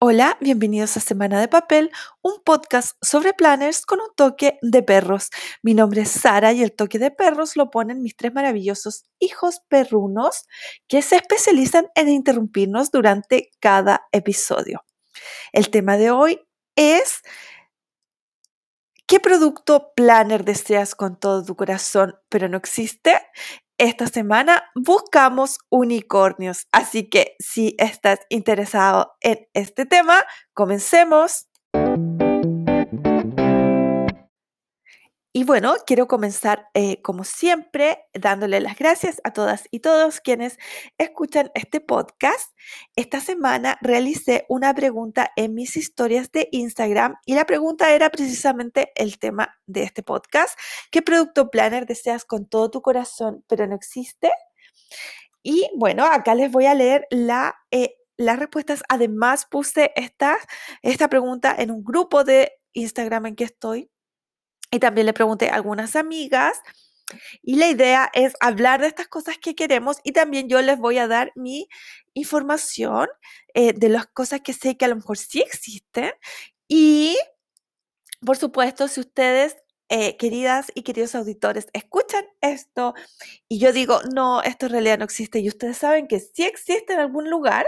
Hola, bienvenidos a Semana de Papel, un podcast sobre planners con un toque de perros. Mi nombre es Sara y el toque de perros lo ponen mis tres maravillosos hijos perrunos que se especializan en interrumpirnos durante cada episodio. El tema de hoy es ¿Qué producto planner deseas con todo tu corazón pero no existe? Esta semana buscamos unicornios. Así que si estás interesado en este tema, comencemos. Y bueno, quiero comenzar eh, como siempre dándole las gracias a todas y todos quienes escuchan este podcast. Esta semana realicé una pregunta en mis historias de Instagram y la pregunta era precisamente el tema de este podcast. ¿Qué producto planner deseas con todo tu corazón pero no existe? Y bueno, acá les voy a leer eh, las respuestas. Además puse esta, esta pregunta en un grupo de Instagram en que estoy y también le pregunté a algunas amigas. Y la idea es hablar de estas cosas que queremos y también yo les voy a dar mi información eh, de las cosas que sé que a lo mejor sí existen. Y, por supuesto, si ustedes, eh, queridas y queridos auditores, escuchan esto y yo digo, no, esto en realidad no existe y ustedes saben que sí existe en algún lugar,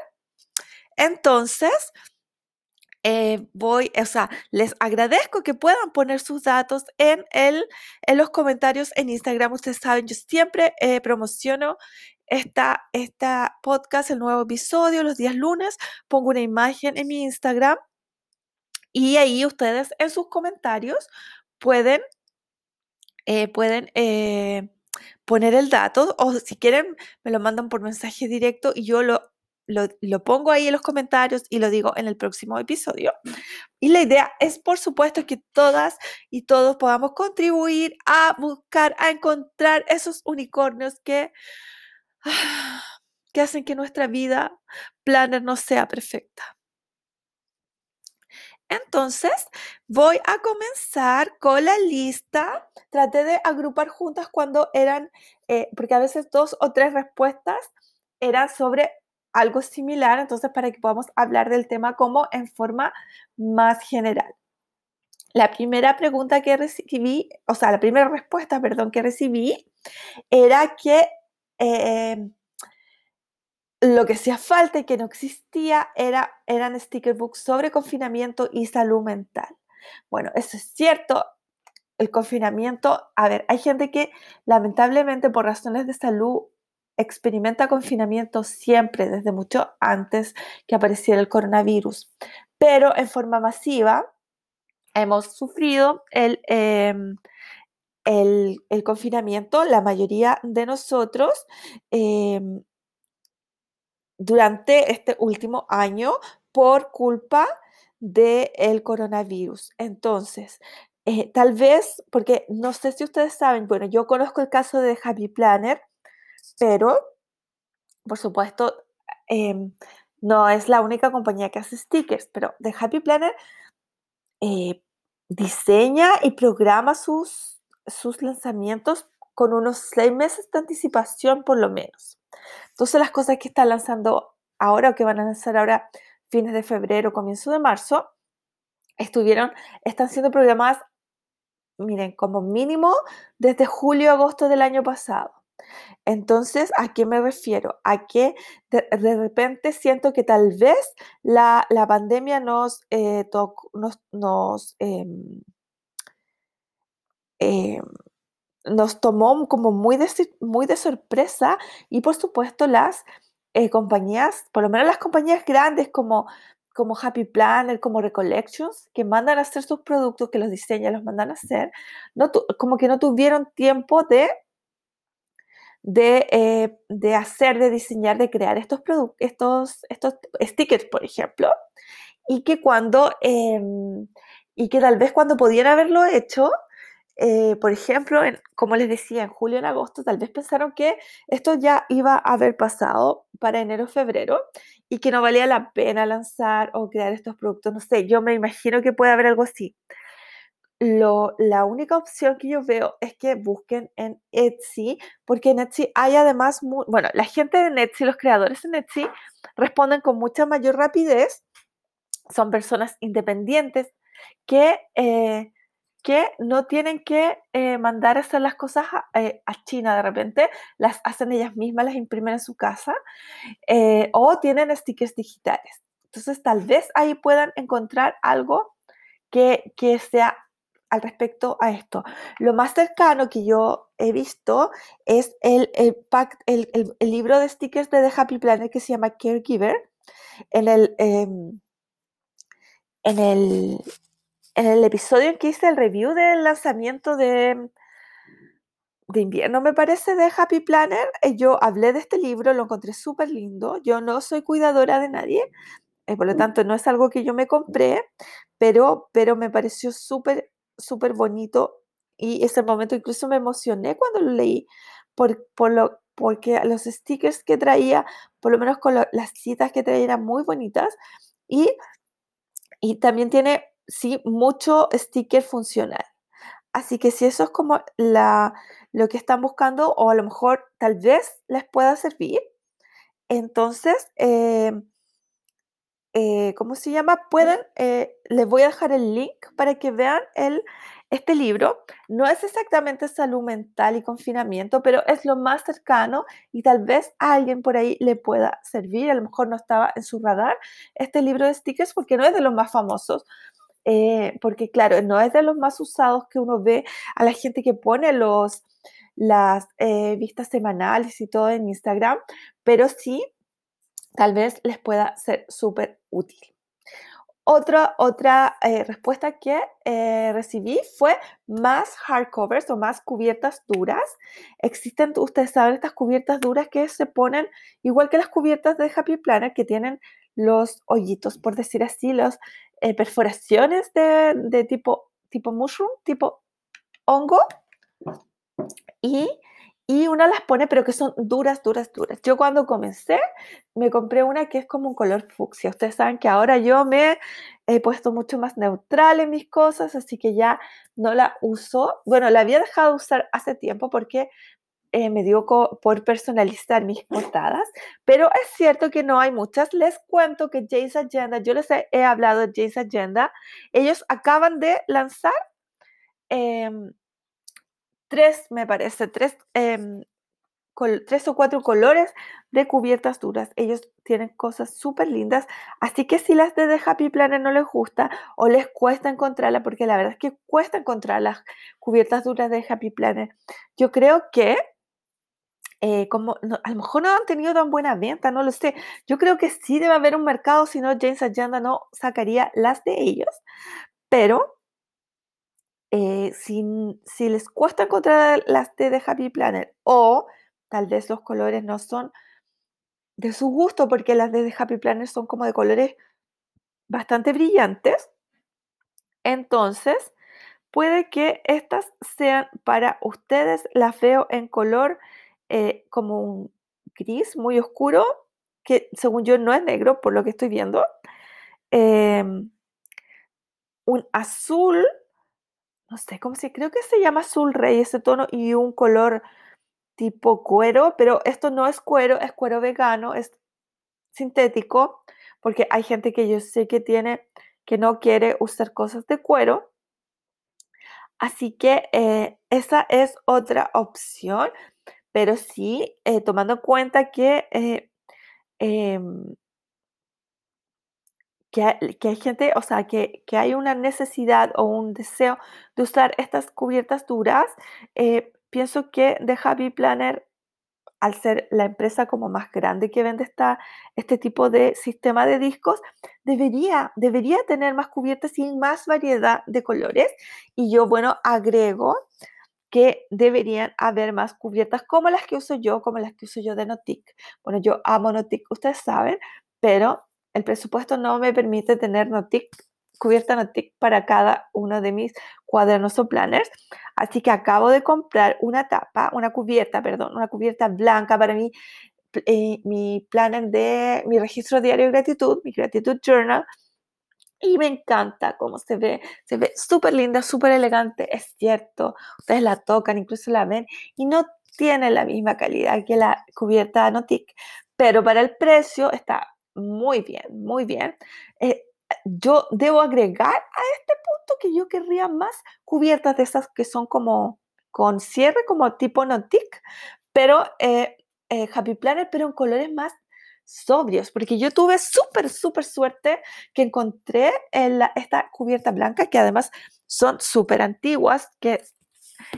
entonces eh, voy, o sea, les agradezco que puedan poner sus datos en, el, en los comentarios en Instagram. Ustedes saben, yo siempre eh, promociono esta, esta podcast, el nuevo episodio, los días lunes. Pongo una imagen en mi Instagram y ahí ustedes en sus comentarios pueden, eh, pueden poner el dato o si quieren me lo mandan por mensaje directo y yo lo lo, pongo ahí en los comentarios y lo digo en el próximo episodio. Y la idea es, por supuesto, que todas y todos podamos contribuir a buscar, a encontrar esos unicornios que, que hacen que nuestra vida planner no sea perfecta. Entonces, voy a comenzar con la lista. Traté de agrupar juntas cuando eran, eh, porque a veces dos o tres respuestas eran sobre algo similar, entonces para que podamos hablar del tema como en forma más general. La primera pregunta que recibí, o sea, la primera respuesta, perdón, que recibí era que eh, lo que hacía falta y que no existía era, eran sticker books sobre confinamiento y salud mental. Bueno, eso es cierto. El confinamiento, a ver, hay gente que lamentablemente por razones de salud experimenta confinamiento siempre, desde mucho antes que apareciera el coronavirus, pero en forma masiva hemos sufrido el, em, el, confinamiento, la mayoría de nosotros, em, durante este último año por culpa del coronavirus. Entonces, eh, tal vez, porque no sé si ustedes saben, bueno, yo conozco el caso de Happy Planner, pero, por supuesto, em, no es la única compañía que hace stickers, pero The Happy Planner eh, diseña y programa sus, sus lanzamientos con unos seis meses de anticipación por lo menos. Entonces las cosas que está lanzando ahora o que van a lanzar ahora fines de febrero, comienzo de marzo, estuvieron, están siendo programadas, miren, como mínimo desde julio, agosto del año pasado. Entonces, ¿a qué me refiero? A que de, repente siento que tal vez la, pandemia nos, eh, nos, em, em, nos, tomó como muy de, muy de sorpresa y por supuesto las eh, compañías, por lo menos las compañías grandes como como Happy Planner, como Recollections, que mandan a hacer sus productos, que los diseñan, los mandan a hacer, no como que no tuvieron tiempo de eh, de, hacer, de diseñar, de crear estos, estos, estos stickers, por ejemplo, y que cuando, em, y que tal vez cuando podían haberlo hecho, eh, por ejemplo, como les decía, en julio, en agosto, tal vez pensaron que esto ya iba a haber pasado para enero, febrero, y que no valía la pena lanzar o crear estos productos. No sé, yo me imagino que puede haber algo así la única opción que yo veo es que busquen en Etsy, porque en Etsy hay además, bueno, la gente de Etsy, los creadores en Etsy, responden con mucha mayor rapidez son personas independientes que, eh, que no tienen que eh, mandar a hacer las cosas a, China de repente, las hacen ellas mismas, las imprimen en su casa o tienen stickers digitales. Entonces tal vez ahí puedan encontrar algo que, que sea al respecto a esto. Lo más cercano que yo he visto es el, el, el, el libro de stickers de The Happy Planet que se llama Caregiver. En el, em, en el, en el episodio en que hice el review del lanzamiento de, de invierno, me parece, de Happy Planner, eh, yo hablé de este libro, lo encontré súper lindo. Yo no soy cuidadora de nadie, eh, por lo tanto no es algo que yo me compré, pero, pero me pareció súper súper bonito y ese momento incluso me emocioné cuando lo leí por, por lo, porque los stickers que traía, por lo menos con las citas que traía eran muy bonitas y, y también tiene, sí, mucho sticker funcional. Así que si eso es como la, lo que están buscando o a lo mejor tal vez les pueda servir, entonces eh, eh, ¿cómo se llama? Pueden, eh, les voy a dejar el link para que vean el, este libro. No es exactamente salud mental y confinamiento, pero es lo más cercano y tal vez a alguien por ahí le pueda servir. A lo mejor no estaba en su radar este libro de stickers porque no es de los más famosos. Eh, porque claro, no es de los más usados que uno ve a la gente que pone los, las vistas semanales y todo en Instagram, pero sí tal vez les pueda ser súper útil. Otra, otra eh, respuesta que eh, recibí fue más hardcovers o más cubiertas duras. Existen, ustedes saben, estas cubiertas duras que se ponen igual que las cubiertas de Happy Planner que tienen los hoyitos, por decir así, las eh, perforaciones de, de, tipo, tipo mushroom, tipo hongo. Y y una las pone, pero que son duras, duras, duras. Yo cuando comencé me compré una que es como un color fucsia. Ustedes saben que ahora yo me he puesto mucho más neutral en mis cosas, así que ya no la uso. Bueno, la había dejado de usar hace tiempo porque eh, me dio por personalizar mis portadas, pero es cierto que no hay muchas. Les cuento que James Agenda, yo les he, hablado de James Agenda, ellos acaban de lanzar em, tres, me parece, tres, em, tres o cuatro colores de cubiertas duras. Ellos tienen cosas súper lindas, así que si las de Happy Planner no les gusta o les cuesta encontrarla, porque la verdad es que cuesta encontrar las cubiertas duras de Happy Planner, yo creo que eh, como a lo mejor no han tenido tan buena venta, no lo sé. Yo creo que sí debe haber un mercado, si no James Agenda no sacaría las de ellos, pero eh, si, les cuesta encontrar las T de Happy Planner o tal vez los colores no son de su gusto porque las de Happy Planner son como de colores bastante brillantes, entonces puede que estas sean para ustedes. Las veo en color eh, como un gris muy oscuro, que según yo no es negro por lo que estoy viendo. Em, un azul no sé cómo se, creo que se llama azul rey ese tono y un color tipo cuero, pero esto no es cuero, es cuero vegano, es sintético, porque hay gente que yo sé que tiene, que no quiere usar cosas de cuero. Así que eh, esa es otra opción, pero sí, eh, tomando en cuenta que eh, que hay, gente, o sea, que, hay una necesidad o un deseo de usar estas cubiertas duras, eh, pienso que The Happy Planner, al ser la empresa como más grande que vende esta, este tipo de sistema de discos, debería, debería tener más cubiertas y más variedad de colores. Y yo, bueno, agrego que deberían haber más cubiertas como las que uso yo, como las que uso yo de Notic. Bueno, yo amo Notic, ustedes saben, pero el presupuesto no me permite tener Notic, cubierta Notic para cada uno de mis cuadernos o planners. Así que acabo de comprar una tapa, una cubierta, perdón, una cubierta blanca para mí, eh, mi planner de mi registro diario de gratitud, mi gratitud journal. Y me encanta cómo se ve, se ve súper linda, súper elegante, es cierto. Ustedes la tocan, incluso la ven y no tiene la misma calidad que la cubierta Notic, pero para el precio está muy bien, muy bien. Eh, yo debo agregar a este punto que yo querría más cubiertas de esas que son como con cierre, como tipo Notic, pero eh, eh, Happy Planner, pero en colores más sobrios, porque yo tuve súper, súper suerte que encontré esta cubierta blanca, que además son súper antiguas, que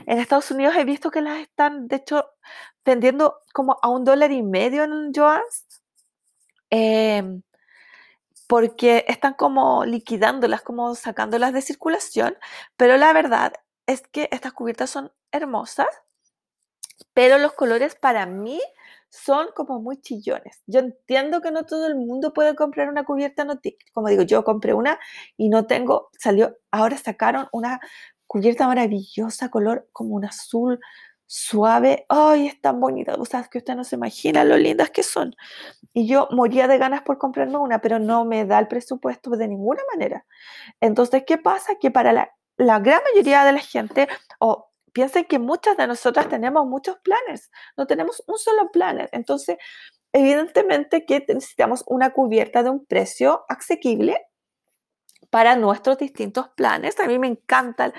en Estados Unidos he visto que las están, de hecho, vendiendo como a un dólar y medio en Joann's, em, porque están como liquidándolas, como sacándolas de circulación, pero la verdad es que estas cubiertas son hermosas, pero los colores para mí son como muy chillones. Yo entiendo que no todo el mundo puede comprar una cubierta. Como digo, yo compré una y no tengo, salió, ahora sacaron una cubierta maravillosa, color como un azul suave. ¡Ay, es tan bonita! O que usted no se imagina lo lindas que son. Y yo moría de ganas por comprarme una, pero no me da el presupuesto de ninguna manera. Entonces, ¿qué pasa? Que para la, gran mayoría de la gente, o piensen que muchas de nosotras tenemos muchos planes, no tenemos un solo planner. Entonces, evidentemente que necesitamos una cubierta de un precio asequible para nuestros distintos planes. A mí me encanta,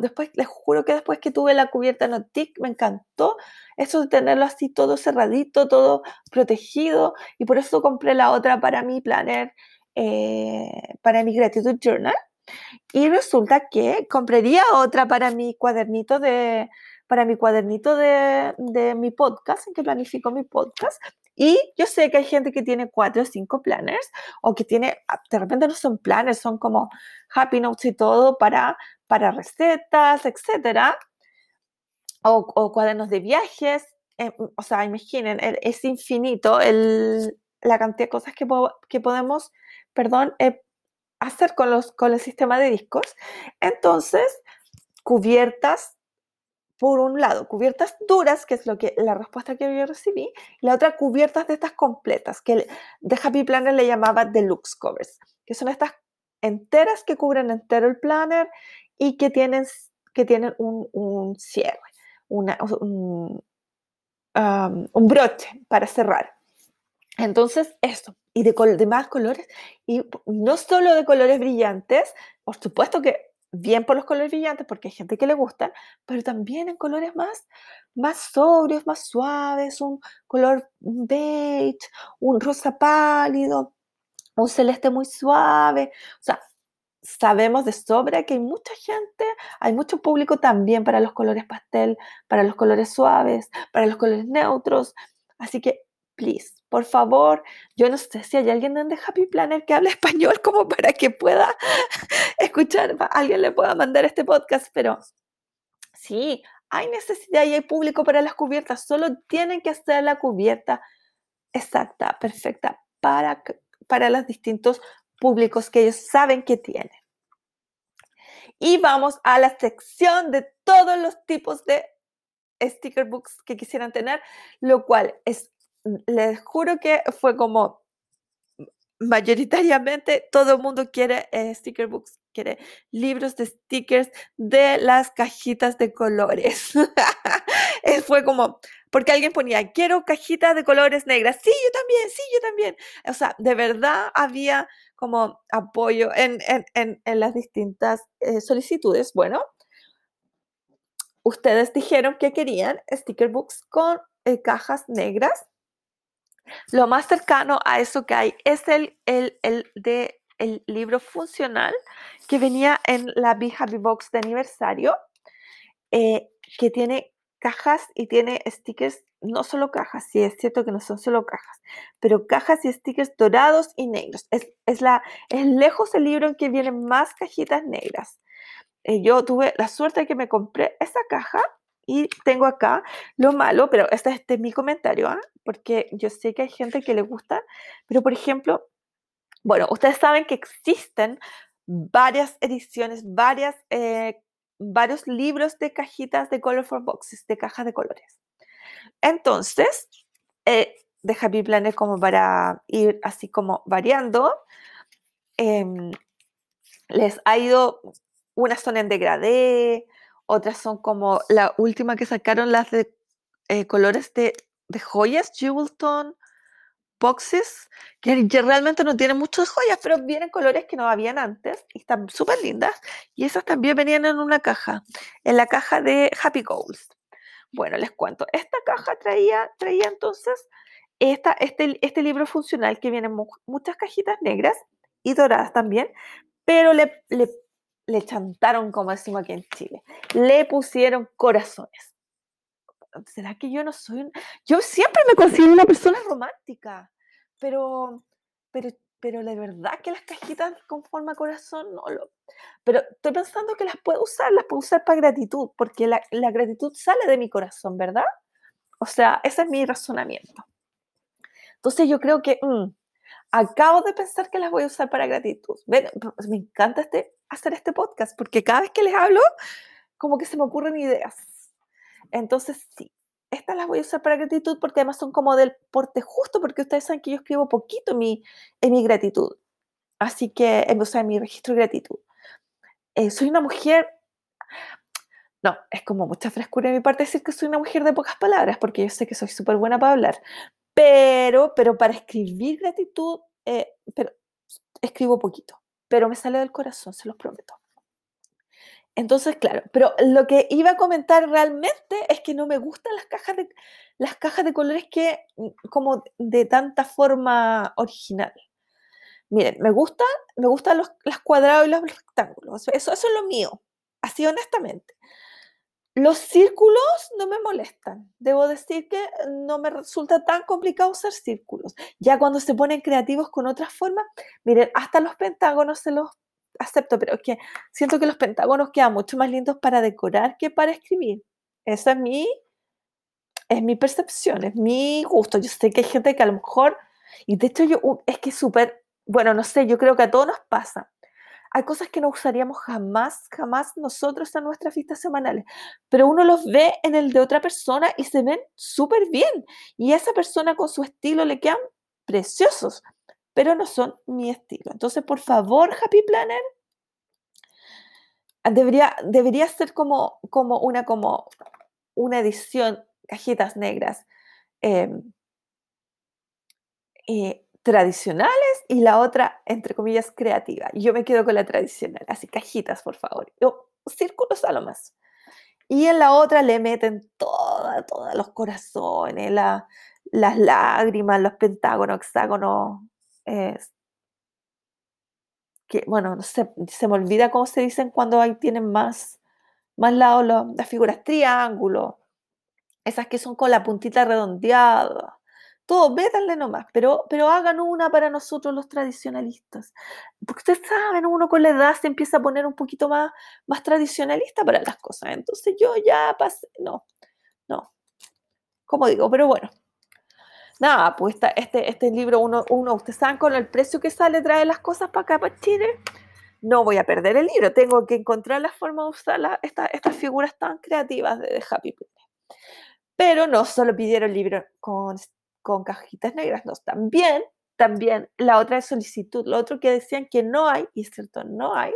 después, les juro que después que tuve la cubierta Notic, me encantó eso de tenerlo así todo cerradito, todo protegido, y por eso compré la otra para mi planner, eh, para mi Gratitude Journal. Y resulta que compraría otra para mi cuadernito de, para mi cuadernito de, de, mi podcast, en que planifico mi podcast. Y yo sé que hay gente que tiene cuatro o cinco planners, o que tiene, ah, de repente no son planners, son como happy notes y todo para, para recetas, etcétera, o, o cuadernos de viajes. Eh, o sea, imaginen, es infinito el, la cantidad de cosas que, que podemos, perdón, eh, hacer con, los, con el sistema de discos. Entonces, cubiertas, por un lado, cubiertas duras, que es lo que la respuesta que yo recibí, y la otra, cubiertas de estas completas, que de Happy Planner le llamaba deluxe covers, que son estas enteras que cubren entero el planner y que tienen, que tienen un, cierre, una, un, un broche para cerrar. Entonces, esto, y de, más colores, y no solo de colores brillantes, por supuesto que bien por los colores brillantes, porque hay gente que le gusta, pero también en colores más, más sobrios, más suaves, un color beige, un rosa pálido, un celeste muy suave. O sea, sabemos de sobra que hay mucha gente, hay mucho público también para los colores pastel, para los colores suaves, para los colores neutros. Así que please, por favor, yo no sé si hay alguien en Happy Planner que hable español como para que pueda escuchar, alguien le pueda mandar este podcast, pero sí, hay necesidad y hay público para las cubiertas, solo tienen que hacer la cubierta exacta, perfecta, para, para los distintos públicos que ellos saben que tienen. Y vamos a la sección de todos los tipos de sticker books que quisieran tener, lo cual es les juro que fue como mayoritariamente todo el mundo quiere eh, sticker books, quiere libros de stickers de las cajitas de colores. fue como, porque alguien ponía, quiero cajitas de colores negras. Sí, yo también, sí, yo también. O sea, de verdad había como apoyo en, las distintas eh, solicitudes. Bueno, ustedes dijeron que querían sticker books con eh, cajas negras lo más cercano a eso que hay es el, el, el de el libro funcional que venía en la Be Happy Box de aniversario, eh, que tiene cajas y tiene stickers, no solo cajas, sí es cierto que no son solo cajas, pero cajas y stickers dorados y negros. Es, es la, es lejos el libro en que vienen más cajitas negras. Eh, yo tuve la suerte de que me compré esa caja y tengo acá lo malo, pero este, este es mi comentario, ¿ah? porque yo sé que hay gente que le gusta, pero por ejemplo, bueno, ustedes saben que existen varias ediciones, varias, eh, varios libros de cajitas de Colorful Boxes, de cajas de colores. Entonces, eh, de Happy Planner como para ir así como variando, em, les ha ido, unas son en degradé, otras son como la última que sacaron, las de eh, colores de, joyas, Jewelton. boxes que realmente no tienen muchas joyas, pero vienen colores que no habían antes y están súper lindas. Y esas también venían en una caja, en la caja de Happy Goals. Bueno, les cuento, esta caja traía, traía entonces esta, este, este libro funcional que viene en muchas cajitas negras y doradas también, pero le, le chantaron, como decimos aquí en Chile, le pusieron corazones. ¿Será que yo no soy un... Yo siempre me considero una persona romántica, pero, pero, pero la verdad que las cajitas con forma corazón no lo... Pero estoy pensando que las puedo usar, las puedo usar para gratitud, porque la, la gratitud sale de mi corazón, ¿verdad? O sea, ese es mi razonamiento. Entonces yo creo que mm, acabo de pensar que las voy a usar para gratitud. Pues, me encanta este, hacer este podcast porque cada vez que les hablo, como que se me ocurren ideas. Entonces, sí, estas las voy a usar para gratitud porque además son como del porte justo, porque ustedes saben que yo escribo poquito en mi, en mi gratitud. Así que, o sea, en mi registro de gratitud. Eh, soy una mujer no, es como mucha frescura de mi parte decir que soy una mujer de pocas palabras, porque yo sé que soy súper buena para hablar. Pero, pero para escribir gratitud, eh, pero escribo poquito, pero me sale del corazón, se los prometo. Entonces, claro, pero lo que iba a comentar realmente es que no me gustan las cajas de, las cajas de colores que, mm, como de tanta forma original. Miren, me gustan, me gustan los, los cuadrados y los rectángulos. Eso, eso es lo mío, así honestamente. Los círculos no me molestan. Debo decir que no me resulta tan complicado usar círculos. Ya cuando se ponen creativos con otras formas, miren, hasta los pentágonos se los acepto, pero es que siento que los pentágonos quedan mucho más lindos para decorar que para escribir. Esa es mi, es mi percepción, es mi gusto. Yo sé que hay gente que a lo mejor, y de hecho yo, es que súper, bueno, no sé, yo creo que a todos nos pasa hay cosas que no usaríamos jamás, jamás nosotros en nuestras fiestas semanales, pero uno los ve en el de otra persona y se ven súper bien. Y a esa persona con su estilo le quedan preciosos, pero no son mi estilo. Entonces, por favor, Happy Planner, debería, debería ser como, como, una, como una edición, cajitas negras. Em, eh, tradicionales y la otra, entre comillas, creativa. Yo me quedo con la tradicional, así cajitas, por favor. Yo, círculos a lo más. Y en la otra le meten todos los corazones, la, las lágrimas, los pentágonos, hexágonos. que, bueno, se me olvida cómo se dicen cuando ahí tienen más, más lados las figuras triángulo, esas que son con la puntita redondeada todo, vétanle nomás, pero, pero hagan una para nosotros los tradicionalistas. Porque ustedes saben, uno con la edad se empieza a poner un poquito más, más tradicionalista para las cosas. Entonces yo ya pasé, no, no. Como digo, pero bueno. Nada, pues este, este libro, uno, uno, ustedes saben con el precio que sale, trae las cosas para acá, para Chile. No voy a perder el libro, tengo que encontrar la forma de usar estas figuras tan creativas de, Happy Planner. Pero no solo pidieron el libro con con cajitas negras. No, también, también la otra solicitud, lo otro que decían que no hay, y es cierto, no hay,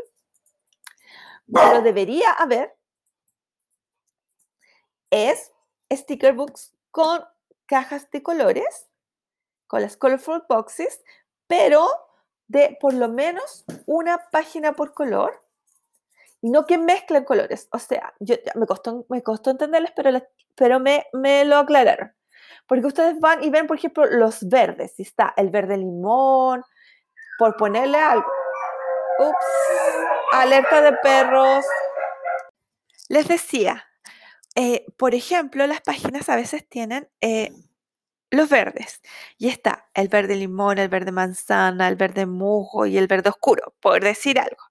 pero debería haber, es sticker books con cajas de colores, con las colorful boxes, pero de por lo menos una página por color y no que mezclen colores. O sea, yo, me, costó, me costó entenderles, pero, pero me, me lo aclararon. Porque ustedes van y ven, por ejemplo, los verdes. Si está el verde limón, por ponerle algo. Ups, alerta de perros. Les decía, eh, por ejemplo, las páginas a veces tienen eh, los verdes. Y está el verde limón, el verde manzana, el verde musgo y el verde oscuro, por decir algo.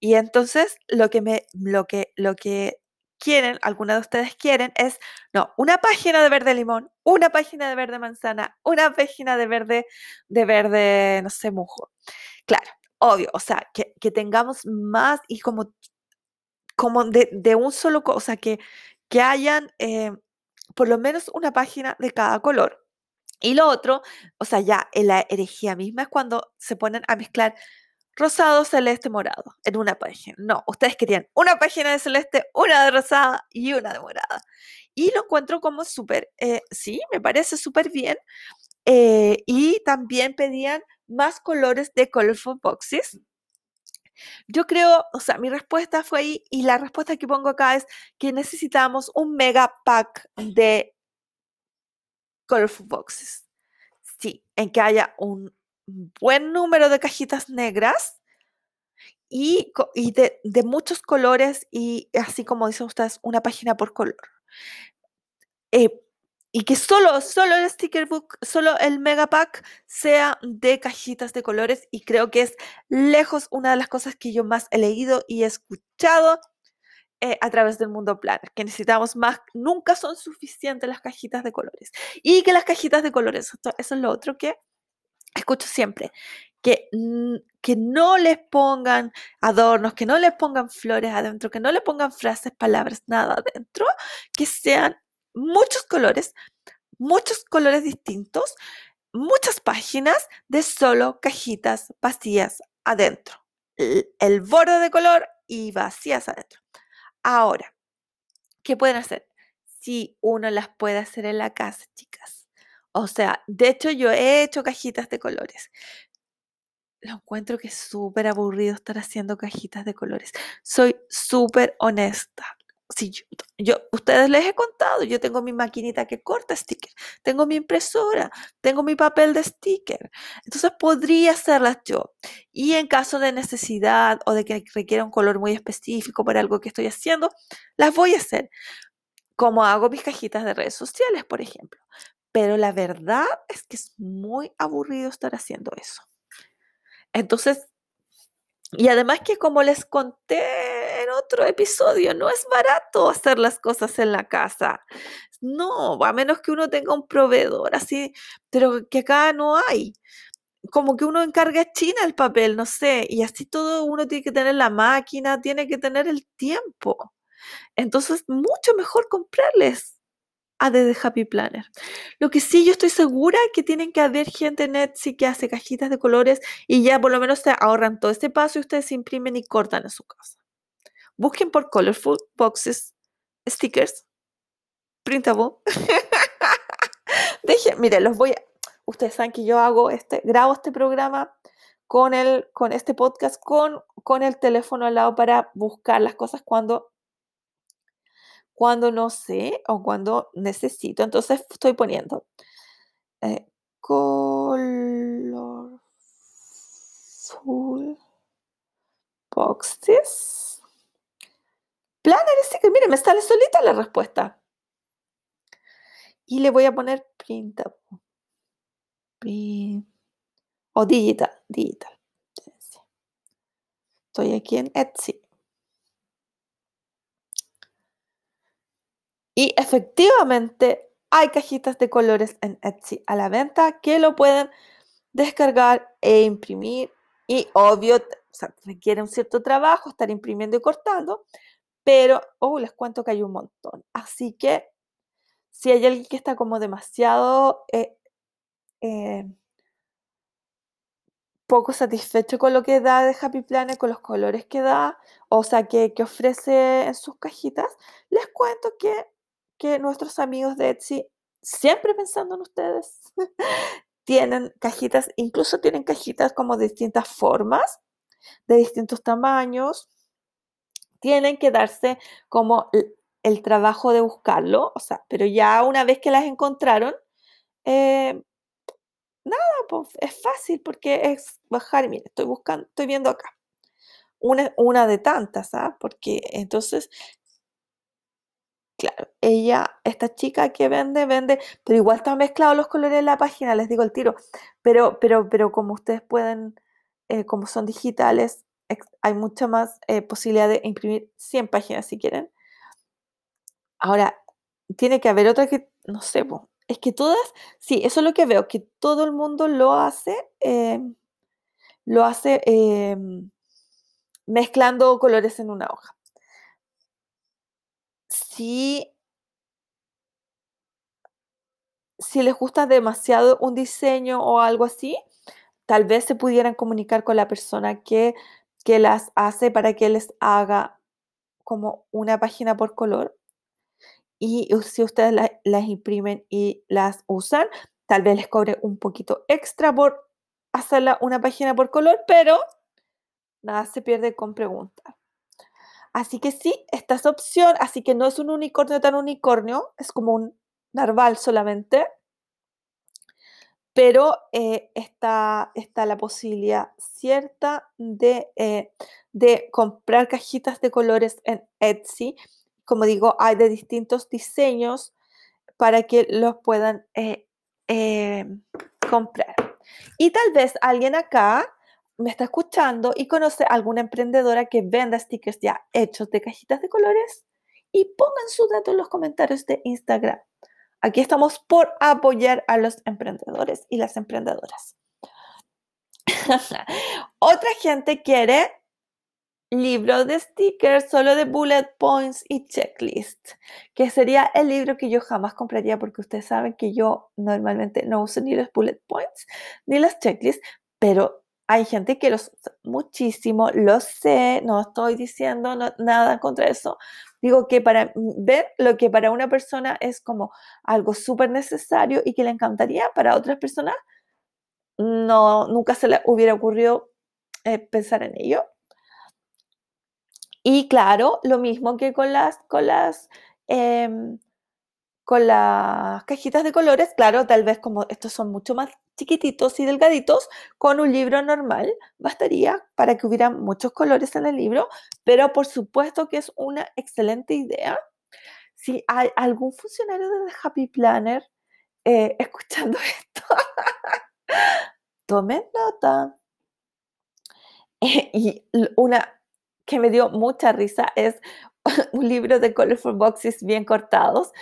Y entonces lo que me, lo que, lo que quieren, alguna de ustedes quieren, es, no, una página de verde limón, una página de verde manzana, una página de verde, de verde, no sé, mujo. Claro, obvio, o sea, que, tengamos más y como, como de, un solo, o que, que hayan eh, por lo menos una página de cada color. Y lo otro, o sea, ya en la herejía misma es cuando se ponen a mezclar rosado, celeste, morado en una página. No, ustedes querían una página de celeste, una de rosada y una de morada. Y lo encuentro como súper, eh, sí, me parece súper bien. eh, y también pedían más colores de Colorful Boxes. Yo creo, o sea, mi respuesta fue ahí y la respuesta que pongo acá es que necesitamos un mega pack de Colorful Boxes. Sí, en que haya un buen número de cajitas negras y, de, muchos colores y así como dicen ustedes, una página por color. Eh, y que solo, solo el sticker book, solo el mega pack sea de cajitas de colores y creo que es lejos una de las cosas que yo más he leído y he escuchado eh, a través del mundo planner, que necesitamos más, nunca son suficientes las cajitas de colores y que las cajitas de colores, eso es lo otro que escucho siempre, que, que no les pongan adornos, que no les pongan flores adentro, que no le pongan frases, palabras, nada adentro, que sean muchos colores, muchos colores distintos, muchas páginas de solo cajitas vacías adentro. El, borde de color y vacías adentro. Ahora, ¿qué pueden hacer? Si uno las puede hacer en la casa, chicas. O sea, de hecho yo he hecho cajitas de colores. Lo encuentro que es súper aburrido estar haciendo cajitas de colores. Soy súper honesta si yo, ustedes les he contado, yo tengo mi maquinita que corta sticker, tengo mi impresora, tengo mi papel de sticker. Entonces podría hacerlas yo. Y en caso de necesidad o de que requiera un color muy específico para algo que estoy haciendo, las voy a hacer. Como hago mis cajitas de redes sociales, por ejemplo. Pero la verdad es que es muy aburrido estar haciendo eso. Entonces, y además que como les conté en otro episodio, no es barato hacer las cosas en la casa. No, a menos que uno tenga un proveedor así, pero que acá no hay. Como que uno encarga a China el papel, no sé, y así todo uno tiene que tener la máquina, tiene que tener el tiempo. Entonces, mucho mejor comprarles a The Happy Planner. Lo que sí yo estoy segura que tienen que haber gente en Etsy que hace cajitas de colores y ya por lo menos se ahorran todo este paso y ustedes imprimen y cortan en su casa. Busquen por Colorful Boxes, stickers, printable. Dejen, mire, los voy a... Ustedes saben que yo hago este, grabo este programa con, el, con este podcast con, con el teléfono al lado para buscar las cosas cuando cuando no sé o cuando necesito. Entonces estoy poniendo eh, colorful boxes. Planner que Mire, me sale solita la respuesta. Y le voy a poner printable. o digital. Digital. Estoy aquí en Etsy. Y efectivamente hay cajitas de colores en Etsy a la venta que lo pueden descargar e imprimir. Y obvio, requiere un cierto trabajo estar imprimiendo y cortando, pero oh, les cuento que hay un montón. Así que si hay alguien que está como demasiado eh, eh, poco satisfecho con lo que da de Happy Planet, con los colores que da, o sea, que, que ofrece en sus cajitas, les cuento que que nuestros amigos de Etsy, siempre pensando en ustedes, tienen cajitas, incluso tienen cajitas como de distintas formas, de distintos tamaños. Tienen que darse como el, trabajo de buscarlo, o sea, pero ya una vez que las encontraron, eh, nada, pues es fácil porque es bajar, mire, estoy buscando, estoy viendo acá. Una, una de tantas, ¿ah? Porque entonces Claro, ella, esta chica que vende, vende, pero igual están mezclados los colores en la página, les digo el tiro. Pero, pero, pero como ustedes pueden, eh, como son digitales, hay mucha más eh, posibilidad de imprimir 100 páginas si quieren. Ahora, tiene que haber otra que, no sé, es que todas, sí, eso es lo que veo, que todo el mundo lo hace, em, lo hace em, mezclando colores en una hoja si, les gusta demasiado un diseño o algo así, tal vez se pudieran comunicar con la persona que, las hace para que les haga como una página por color. Y si ustedes las imprimen y las usan, Tal vez les cobre un poquito extra por hacerla una página por color, pero nada se pierde con preguntar. Así que sí, esta es opción, así que no es un unicornio tan unicornio, es como un narval solamente, pero eh, está, está, la posibilidad cierta de, eh, de comprar cajitas de colores en Etsy. Como digo, hay de distintos diseños para que los puedan eh, comprar. Y tal vez alguien acá me está escuchando y conoce alguna emprendedora que venda stickers ya hechos de cajitas de colores y pongan su dato en los comentarios de Instagram. Aquí estamos por apoyar a los emprendedores y las emprendedoras. Otra gente quiere libros de stickers solo de bullet points y checklist, que sería el libro que yo jamás compraría porque ustedes saben que yo normalmente no uso ni los bullet points ni las checklists, pero hay gente que los muchísimo, lo sé, no estoy diciendo nada contra eso. Digo que para ver lo que para una persona es como algo súper necesario y que le encantaría, para otras personas no, nunca se le hubiera ocurrido eh, pensar en ello. Y claro, lo mismo que con las, con las, em, con las cajitas de colores, claro, tal vez como estos son mucho más chiquititos y delgaditos, con un libro normal bastaría para que hubiera muchos colores en el libro, pero por supuesto que es una excelente idea. Si hay algún funcionario de Happy Planner eh, escuchando esto, tomen nota. y una que me dio mucha risa es un libro de Colorful Boxes bien cortados.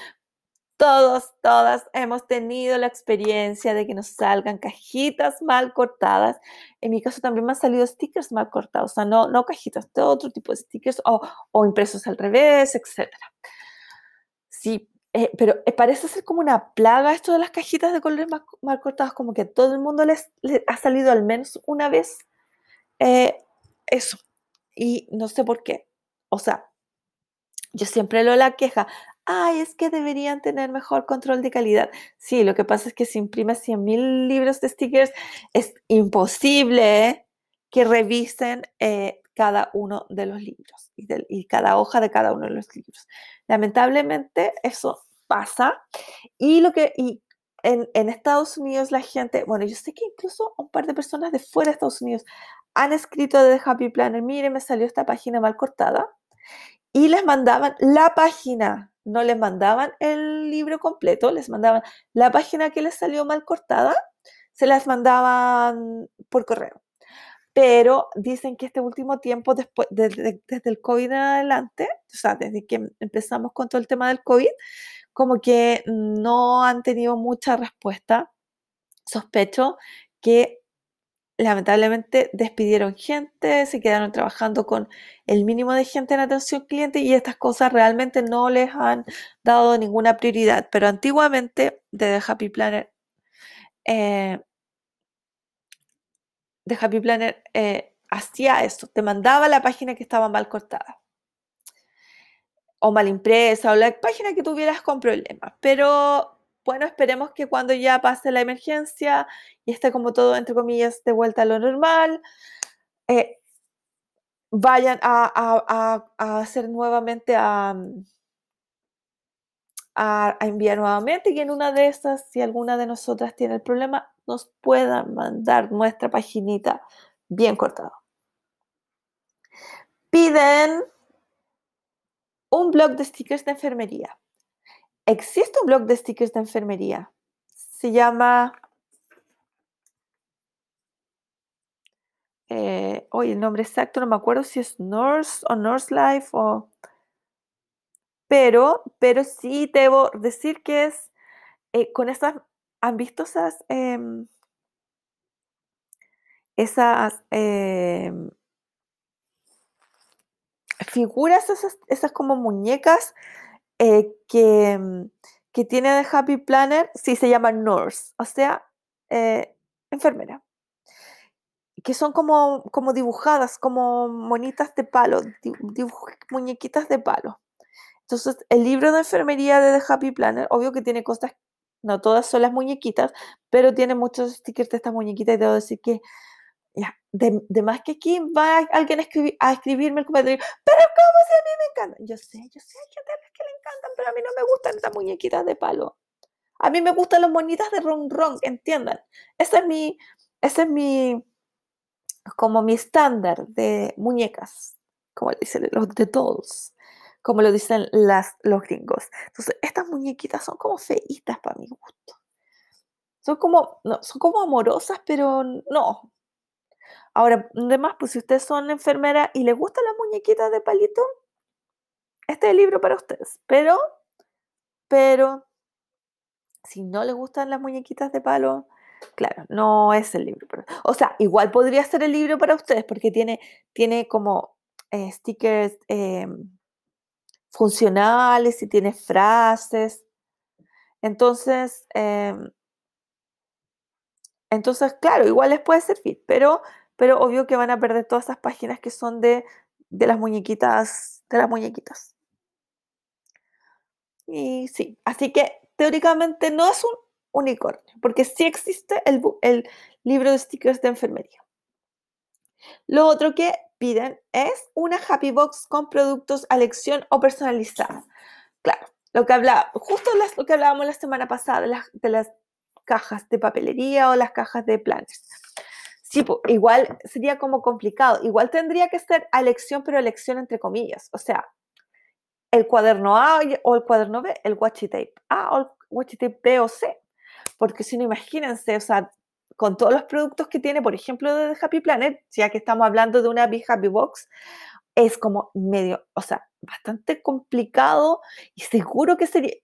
Todos, todas hemos tenido la experiencia de que nos salgan cajitas mal cortadas. En mi caso también me han salido stickers mal cortados, o sea, no, no cajitas, de otro tipo de stickers o, o impresos al revés, etc. Sí, eh, pero eh, parece ser como una plaga esto de las cajitas de colores mal, mal cortados, como que a todo el mundo les, ha salido al menos una vez eh, eso y no sé por qué. O sea, yo siempre lo la queja, ay, es que deberían tener mejor control de calidad. Sí, lo que pasa es que si imprimes 100.000 libros de stickers, es imposible que revisen eh, cada uno de los libros y, cada hoja de cada uno de los libros. Lamentablemente eso pasa y lo que y en, en, Estados Unidos la gente, bueno, yo sé que incluso un par de personas de fuera de Estados Unidos han escrito de Happy Planner, mire, me salió esta página mal cortada, y les mandaban la página, no les mandaban el libro completo, les mandaban la página que les salió mal cortada, se las mandaban por correo. Pero dicen que este último tiempo, después, desde, desde el COVID en adelante, o sea, desde que empezamos con todo el tema del COVID, como que no han tenido mucha respuesta. Sospecho que lamentablemente despidieron gente, se quedaron trabajando con el mínimo de gente en atención cliente y estas cosas realmente no les han dado ninguna prioridad. Pero antiguamente, desde Happy Planner, eh, de Happy Planner eh, hacía esto, te mandaba la página que estaba mal cortada o mal impresa o la página que tuvieras con problemas. Pero bueno, esperemos que cuando ya pase la emergencia y esté como todo, entre comillas, de vuelta a lo normal, eh, vayan a, hacer nuevamente, mm, a, enviar nuevamente y en una de esas, si alguna de nosotras tiene el problema, nos puedan mandar nuestra paginita bien cortada. Piden un blog de stickers de enfermería existe un blog de stickers de enfermería. Se llama... Eh, hoy el nombre exacto no me acuerdo si es Nurse o Nurse Life o... Pero, pero sí debo decir que es eh, con esas, ¿han visto esas, em, esas em, figuras, esas como muñecas eh, que, mm, que, tiene de Happy Planner, sí se llama nurse, o sea, eh, enfermera. Que son como, como dibujadas, como monitas de palo, muñequitas de palo. Entonces, el libro de enfermería de The Happy Planner, obvio que tiene cosas no todas son las muñequitas, pero tiene muchos stickers de estas muñequitas y debo decir que ya, de, más que aquí va alguien a, escribir, a escribirme el comentario, pero ¿cómo si a mí me encantan? Yo sé, yo sé, hay gente que le encantan, pero a mí no me gustan estas muñequitas de palo. A mí me gustan las monitas de ron ron, entiendan. Ese es mi, ese es mi, como mi estándar de muñecas, como dicen los de dolls, como lo dicen las, los gringos. Entonces, estas muñequitas son como feitas para mi gusto. Son como, no, son como amorosas, pero no. Ahora, además, pues si ustedes son enfermera y les gustan las muñequitas de palito, este es el libro para ustedes. Pero, pero, si no les gustan las muñequitas de palo, claro, no es el libro. Para, o sea, igual podría ser el libro para ustedes porque tiene, tiene como eh, stickers em, funcionales y tiene frases. Entonces, em, entonces, claro, igual les puede servir, pero, pero obvio que van a perder todas esas páginas que son de, de las muñequitas, de las muñequitas. Y sí, así que teóricamente no es un unicornio, porque sí existe el, el libro de stickers de enfermería. Lo otro que piden es una Happy Box con productos a elección o personalizada. Claro, lo que hablaba, justo lo que hablábamos la semana pasada de las, de las cajas de papelería o las cajas de planners. Igual sería como complicado. Igual tendría que ser elección, pero elección entre comillas. O sea, el cuaderno A o el cuaderno B, el washi tape A o el washi tape B o C. Porque si no, imagínense, o sea, con todos los productos que tiene, por ejemplo, de Happy Planet, ya que estamos hablando de una Big Happy Box, es como medio, o sea, bastante complicado y seguro que sería...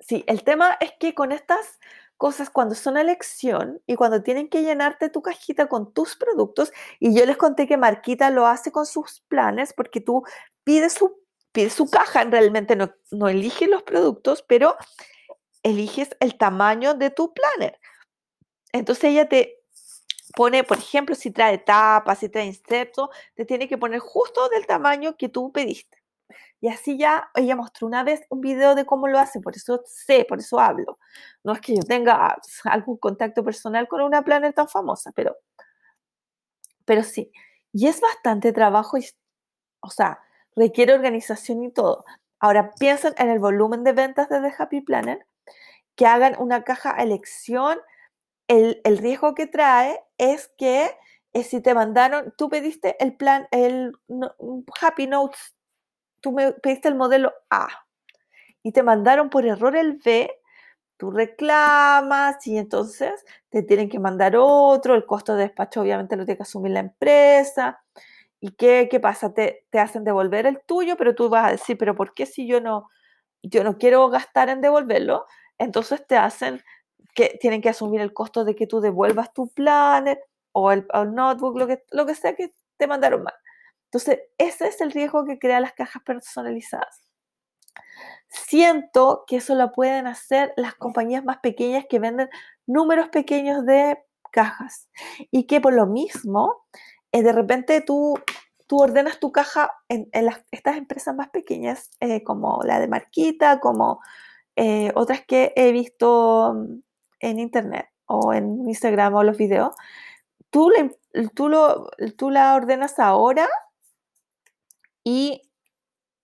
Sí, el tema es que con estas cosas cuando son elección y cuando tienen que llenarte tu cajita con tus productos, y yo les conté que Marquita lo hace con sus planes porque tú pides su pide su caja, realmente no, no eliges los productos, pero eliges el tamaño de tu planner. Entonces ella te pone, por ejemplo, si trae tapas, si trae insertos, te tiene que poner justo del tamaño que tú pediste. Y así ya, ella mostró una vez un video de cómo lo hace, por eso sé, por eso hablo. No es que yo tenga algún contacto personal con una planner tan famosa, pero, pero sí. Y es bastante trabajo, o sea, requiere organización y todo. Ahora piensen en el volumen de ventas de The Happy Planner, que hagan una caja a elección. El, riesgo que trae es que eh, si te mandaron, tú pediste el plan, el Happy Notes, tú me pediste el modelo A y te mandaron por error el B, tú reclamas y entonces te tienen que mandar otro, el costo de despacho obviamente lo tiene que asumir la empresa. ¿Y qué, qué pasa? Te, te, hacen devolver el tuyo, pero tú vas a decir, pero ¿por qué si yo no, yo no quiero gastar en devolverlo? Entonces te hacen que tienen que asumir el costo de que tú devuelvas tu planner o el, notebook, lo que, lo que sea que te mandaron mal. Entonces, ese es el riesgo que crea las cajas personalizadas. Siento que eso lo pueden hacer las compañías más pequeñas que venden números pequeños de cajas y que por lo mismo eh, de repente tú, tú ordenas tu caja en, estas empresas más pequeñas, eh, como la de Marquita, como eh, otras que he visto mm, en internet o en Instagram o los videos, tú, tú, lo, tú la ordenas ahora y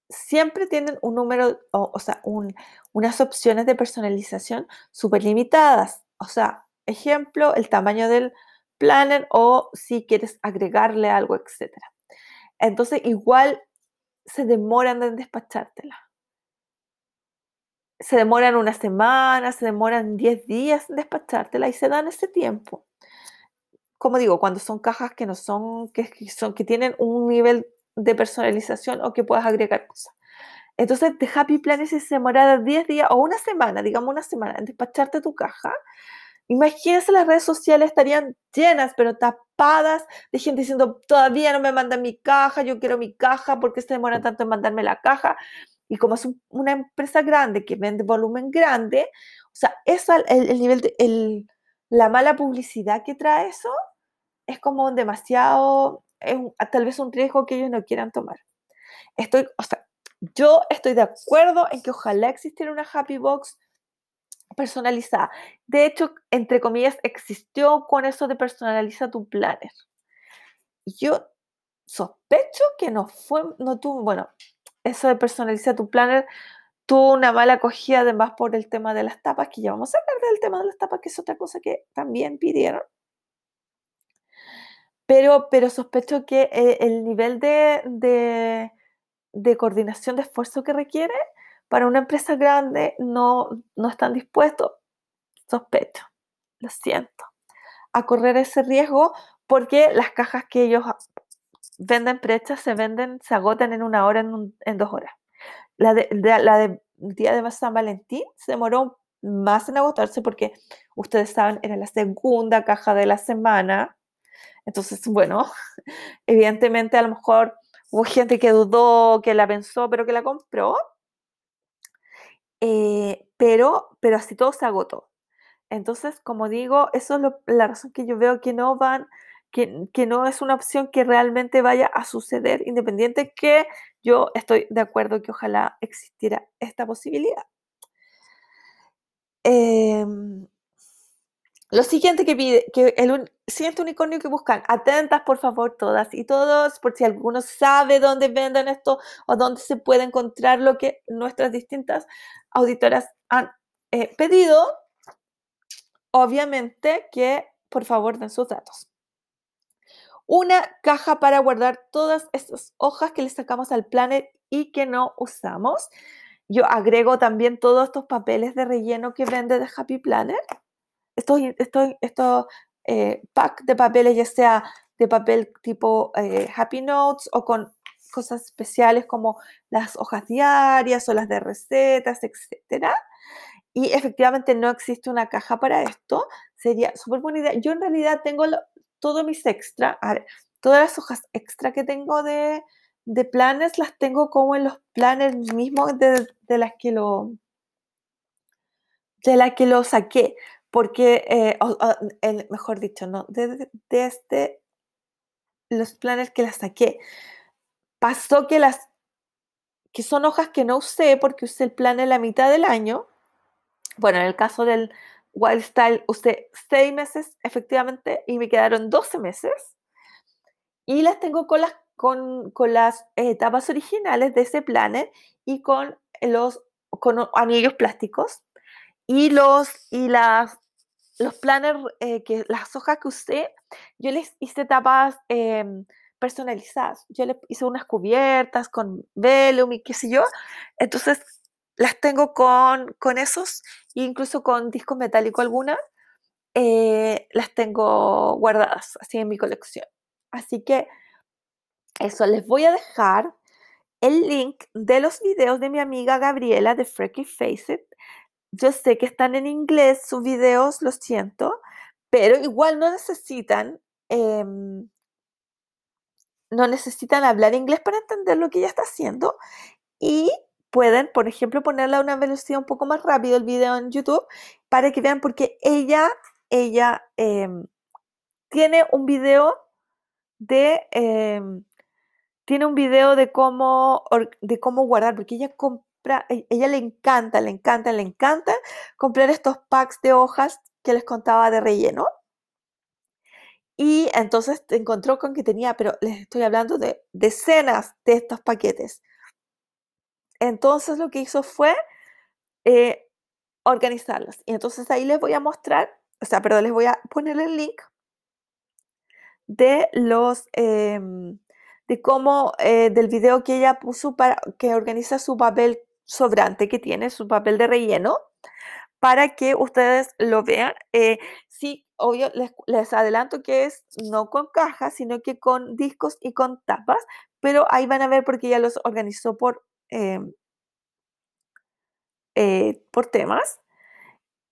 siempre tienen un número, o, sea, un, unas opciones de personalización súper limitadas. O sea, ejemplo, el tamaño del planner o si quieres agregarle algo, etc. Entonces, igual se demoran en despachártela. Se demoran una semana, se demoran 10 días en despachártela y se dan ese tiempo. Como digo, cuando son cajas que no son, que, son, que tienen un nivel de personalización o que puedas agregar cosas. Entonces, de Happy Planet se demora 10 días o una semana, digamos una semana, en despacharte tu caja. Imagínense las redes sociales estarían llenas, pero tapadas de gente diciendo, todavía no me mandan mi caja, yo quiero mi caja, ¿por qué se demora tanto en mandarme la caja? Y como es una empresa grande que vende volumen grande, o sea, eso, el, nivel de, la mala publicidad que trae eso es como demasiado, tal vez un riesgo que ellos no quieran tomar. Estoy, o sea, yo estoy de acuerdo en que ojalá existiera una Happy Box personalizada. De hecho, entre comillas, existió con eso de personaliza tu planner. Yo sospecho que no fue, no tuvo, bueno, eso de personalizar tu planner tuvo una mala acogida además por el tema de las tapas, que ya vamos a hablar del tema de las tapas, que es otra cosa que también pidieron. Pero, pero sospecho que eh, el nivel de, de, de, coordinación de esfuerzo que requiere para una empresa grande no, no están dispuestos, sospecho, lo siento, a correr ese riesgo porque las cajas que ellos venden prechas se venden, se agotan en una hora, en, dos horas. La de, la de día de San Valentín se demoró más en agotarse porque ustedes saben, era la segunda caja de la semana. Entonces, bueno, evidentemente a lo mejor hubo gente que dudó, que la pensó, pero que la compró. Eh, pero, pero así todo se agotó. Entonces, como digo, eso es la razón que yo veo que no van que, no es una opción que realmente vaya a suceder, independiente que yo estoy de acuerdo que ojalá existiera esta posibilidad. Em, lo siguiente que pide, que el siguiente unicornio que buscan, atentas por favor todas y todos, por si alguno sabe dónde venden esto o dónde se puede encontrar lo que nuestras distintas auditoras han eh, pedido, obviamente que por favor den sus datos una caja para guardar todas estas hojas que le sacamos al planner y que no usamos. Yo agrego también todos estos papeles de relleno que vende de Happy Planner. Estos, estos, estos eh, pack de papeles, ya sea de papel tipo eh, Happy Notes o con cosas especiales como las hojas diarias o las de recetas, etc. Y efectivamente no existe una caja para esto. Sería súper buena idea. Yo en realidad tengo todos mis extra, todas las hojas extra que tengo de, de planes las tengo como en los planes mismos de, las que lo de que lo saqué, porque, eh, mejor dicho, no, desde este, los planes que las saqué. Pasó que las que son hojas que no usé porque usé el plan en la mitad del año. Bueno, en el caso del, Wild Style usé seis meses efectivamente y me quedaron 12 meses. Y las tengo con las, con, con las etapas originales de ese planner y con los con anillos plásticos. Y los, y las, los planners, eh, que, las hojas que usé, yo les hice tapas em, personalizadas. Yo les hice unas cubiertas con velum y qué sé yo. Entonces, las tengo con, con esos, incluso con disco metálico alguna, eh, las tengo guardadas así en mi colección. Así que eso, les voy a dejar el link de los videos de mi amiga Gabriela de Freaky Face It. Yo sé que están en inglés sus videos, lo siento, pero igual no necesitan, em, no necesitan hablar inglés para entender lo que ella está haciendo. Y pueden, por ejemplo, ponerle a una velocidad un poco más rápido el video en YouTube para que vean porque ella, ella em, tiene un video de, em, tiene un video de cómo, de cómo guardar, porque ella compra, e, ella le encanta, le encanta, le encanta comprar estos packs de hojas que les contaba de relleno. Y entonces encontró con que tenía, pero les estoy hablando de decenas de estos paquetes entonces lo que hizo fue eh, organizarlas. Y entonces ahí les voy a mostrar, o sea, perdón, les voy a poner el link de los, em, de cómo, eh, del video que ella puso para que organiza su papel sobrante que tiene, su papel de relleno, para que ustedes lo vean. Eh, sí, obvio, les, les, adelanto que es no con cajas, sino que con discos y con tapas, pero ahí van a ver porque ella los organizó por Em, eh, por temas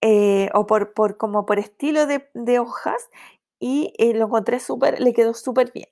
eh, o por, por, como por estilo de, de hojas y eh, lo encontré súper, le quedó súper bien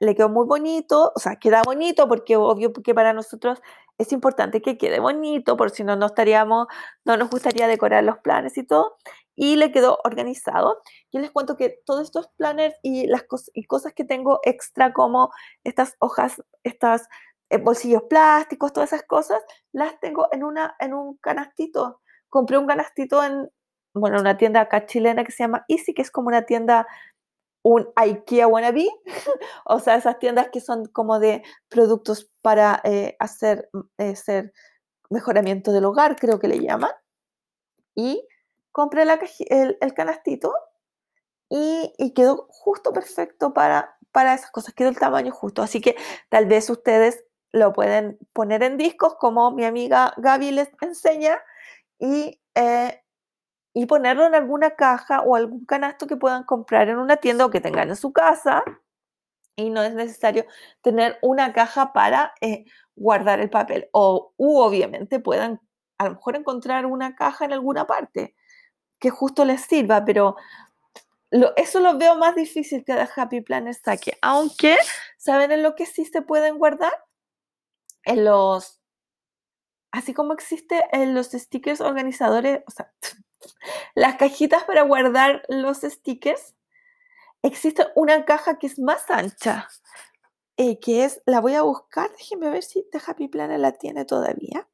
le quedó muy bonito, o sea, queda bonito porque obvio que para nosotros es importante que quede bonito, por si no, no estaríamos, no nos gustaría decorar los planes y todo, y le quedó organizado. Yo les cuento que todos estos planners y las cosas, y cosas que tengo extra como estas hojas, estas eh, bolsillos plásticos, todas esas cosas, las tengo en, una, en un canastito compré un canastito en, bueno, una tienda acá chilena que se llama Easy, que es como una tienda, un IKEA wannabe, o sea, esas tiendas que son como de productos para eh, hacer, hacer mejoramiento del hogar, creo que le llaman. Y compré el, canastito y, y, quedó justo perfecto para, para esas cosas, quedó el tamaño justo. Así que tal vez ustedes lo pueden poner en discos como mi amiga Gaby les enseña y, eh, y ponerlo en alguna caja o algún canasto que puedan comprar en una tienda o que tengan en su casa. Y no es necesario tener una caja para eh, guardar el papel. O u, obviamente puedan a lo mejor encontrar una caja en alguna parte que justo les sirva, pero eso lo veo más difícil que de Happy Planner saque. Aunque, ¿saben en lo que sí se pueden guardar? En los, así como existe en los stickers organizadores, o sea, las cajitas para guardar los stickers, existe una caja que es más ancha, eh, que es, la voy a buscar, déjenme ver si The Happy Planner la tiene todavía,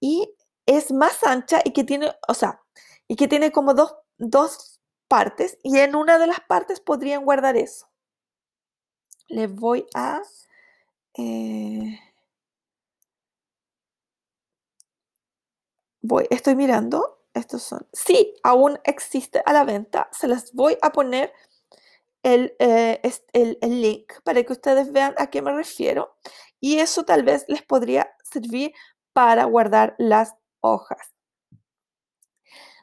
y es más ancha y que tiene, o sea, y que tiene como dos, dos partes, y en una de las partes podrían guardar eso. Les voy a... Eh, voy, estoy mirando. Estos son. Sí, aún existe a la venta. Se las voy a poner el, eh, el, el, link para que ustedes vean a qué me refiero. Y eso tal vez les podría servir para guardar las hojas.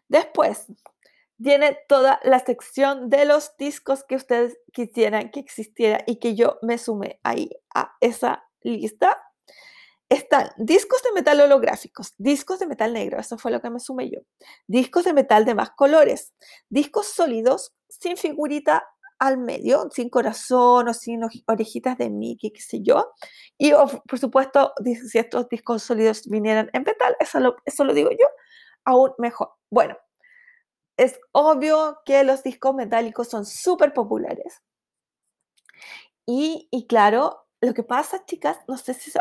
Después, tiene toda la sección de los discos que ustedes quisieran que existiera y que yo me sumé ahí a esa lista. Están discos de metal holográficos, discos de metal negro, eso fue lo que me sumé yo. Discos de metal de más colores, discos sólidos sin figurita al medio, sin corazón o sin orejitas de Mickey, qué sé yo. Y por supuesto, si estos discos sólidos vinieran en metal, eso lo, digo yo, aún mejor. Bueno, es obvio que los discos metálicos son súper populares. Y, y, claro, lo que pasa, chicas, no sé si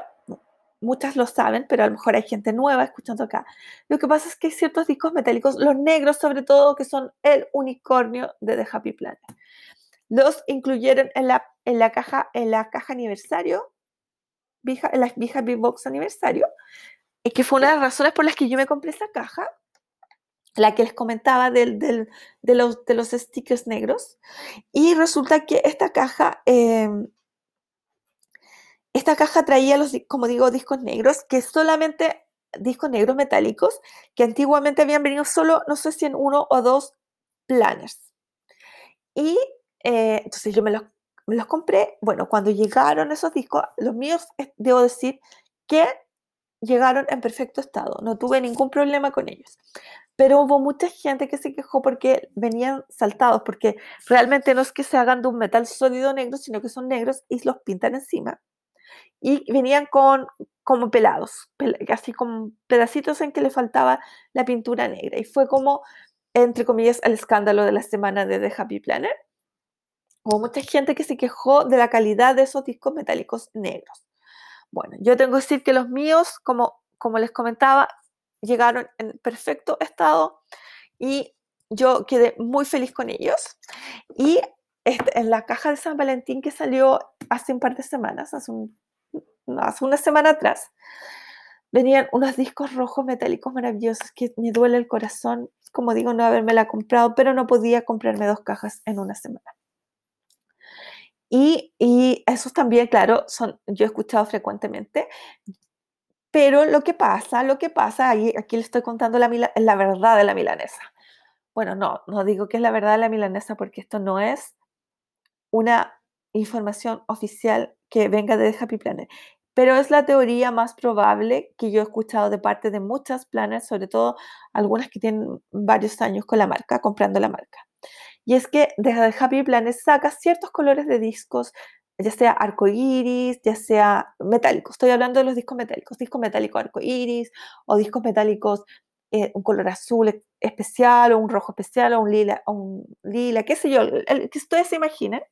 muchas lo saben, pero a lo mejor hay gente nueva escuchando acá. Lo que pasa es que hay ciertos discos metálicos, los negros sobre todo, que son el unicornio de The Happy Planet. Los incluyeron en la, en la, caja, en la caja aniversario, en la Happy Box aniversario, que fue una de las razones por las que yo me compré esa caja, la que les comentaba del, del, de, los, de los stickers negros. Y resulta que esta caja eh, esta caja traía los, como digo, discos negros, que solamente discos negros metálicos, que antiguamente habían venido solo, no sé si en uno o dos planners. Y eh, entonces yo me los, me los compré. Bueno, cuando llegaron esos discos, los míos, debo decir que llegaron en perfecto estado. No tuve ningún problema con ellos. Pero hubo mucha gente que se quejó porque venían saltados, porque realmente no es que se hagan de un metal sólido negro, sino que son negros y los pintan encima y venían con como pelados, así con pedacitos en que le faltaba la pintura negra. Y fue como, entre comillas, el escándalo de la semana de The Happy Planner. Hubo mucha gente que se quejó de la calidad de esos discos metálicos negros. Bueno, yo tengo que decir que los míos, como, como les comentaba, llegaron en perfecto estado y yo quedé muy feliz con ellos. Y este, en la caja de San Valentín que salió hace un par de semanas, hace un hace una semana atrás, venían unos discos rojos metálicos maravillosos que me duele el corazón, como digo, no haberme la comprado, pero no podía comprarme dos cajas en una semana. Y, esos también, claro, son, yo he escuchado frecuentemente, pero lo que pasa, lo que pasa, aquí le estoy contando la, la verdad de la milanesa. Bueno, no, no digo que es la verdad de la milanesa porque esto no es una información oficial que venga de Happy Planner pero es la teoría más probable que yo he escuchado de parte de muchas planners, sobre todo algunas que tienen varios años con la marca, comprando la marca. Y es que desde Happy Planner saca ciertos colores de discos, ya sea arcoíris, ya sea metálicos. Estoy hablando de los discos metálicos, disco metálico arcoíris o discos metálicos eh, un color azul especial o un rojo especial o un lila, o un lila, qué sé yo, el, que ustedes se imaginen.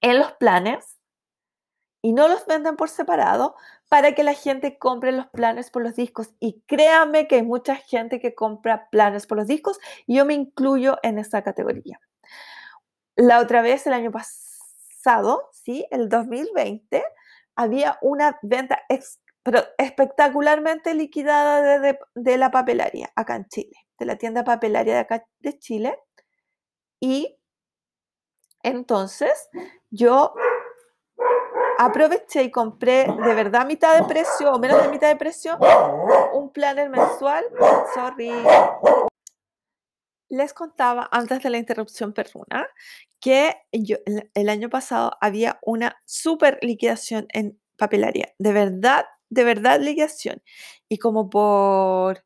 En los planners y no los venden por separado para que la gente compre los planes por los discos. Y créanme que hay mucha gente que compra planes por los discos yo me incluyo en esa categoría. La otra vez, el año pasado, ¿sí? el 2020, había una venta espectacularmente liquidada de, de, la papelaria acá en Chile, de la tienda papelaria de acá de Chile. Y entonces yo aproveché y compré de verdad mitad de precio o menos de mitad de precio un planner mensual. Sorry. Les contaba antes de la interrupción perruna que el año pasado había una super liquidación en papelaria. De verdad, de verdad liquidación. Y como por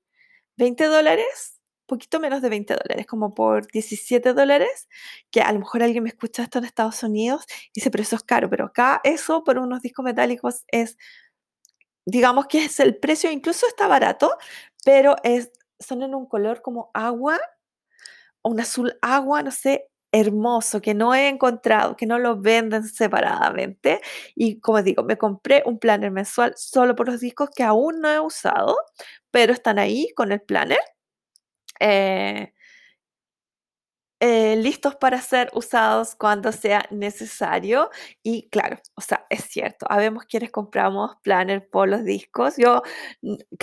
20 dólares poquito menos de 20 dólares, como por 17 dólares, que a lo mejor alguien me escucha esto en Estados Unidos y dice, pero eso es caro, pero acá eso por unos discos metálicos es, digamos que es el precio, incluso está barato, pero es, son en un color como agua, un azul agua, no sé, hermoso, que no he encontrado, que no lo venden separadamente. Y como digo, me compré un planner mensual solo por los discos que aún no he usado, pero están ahí con el planner eh, eh, listos para ser usados cuando sea necesario. Y claro, o sea, es cierto, habemos quienes compramos planner por los discos. Yo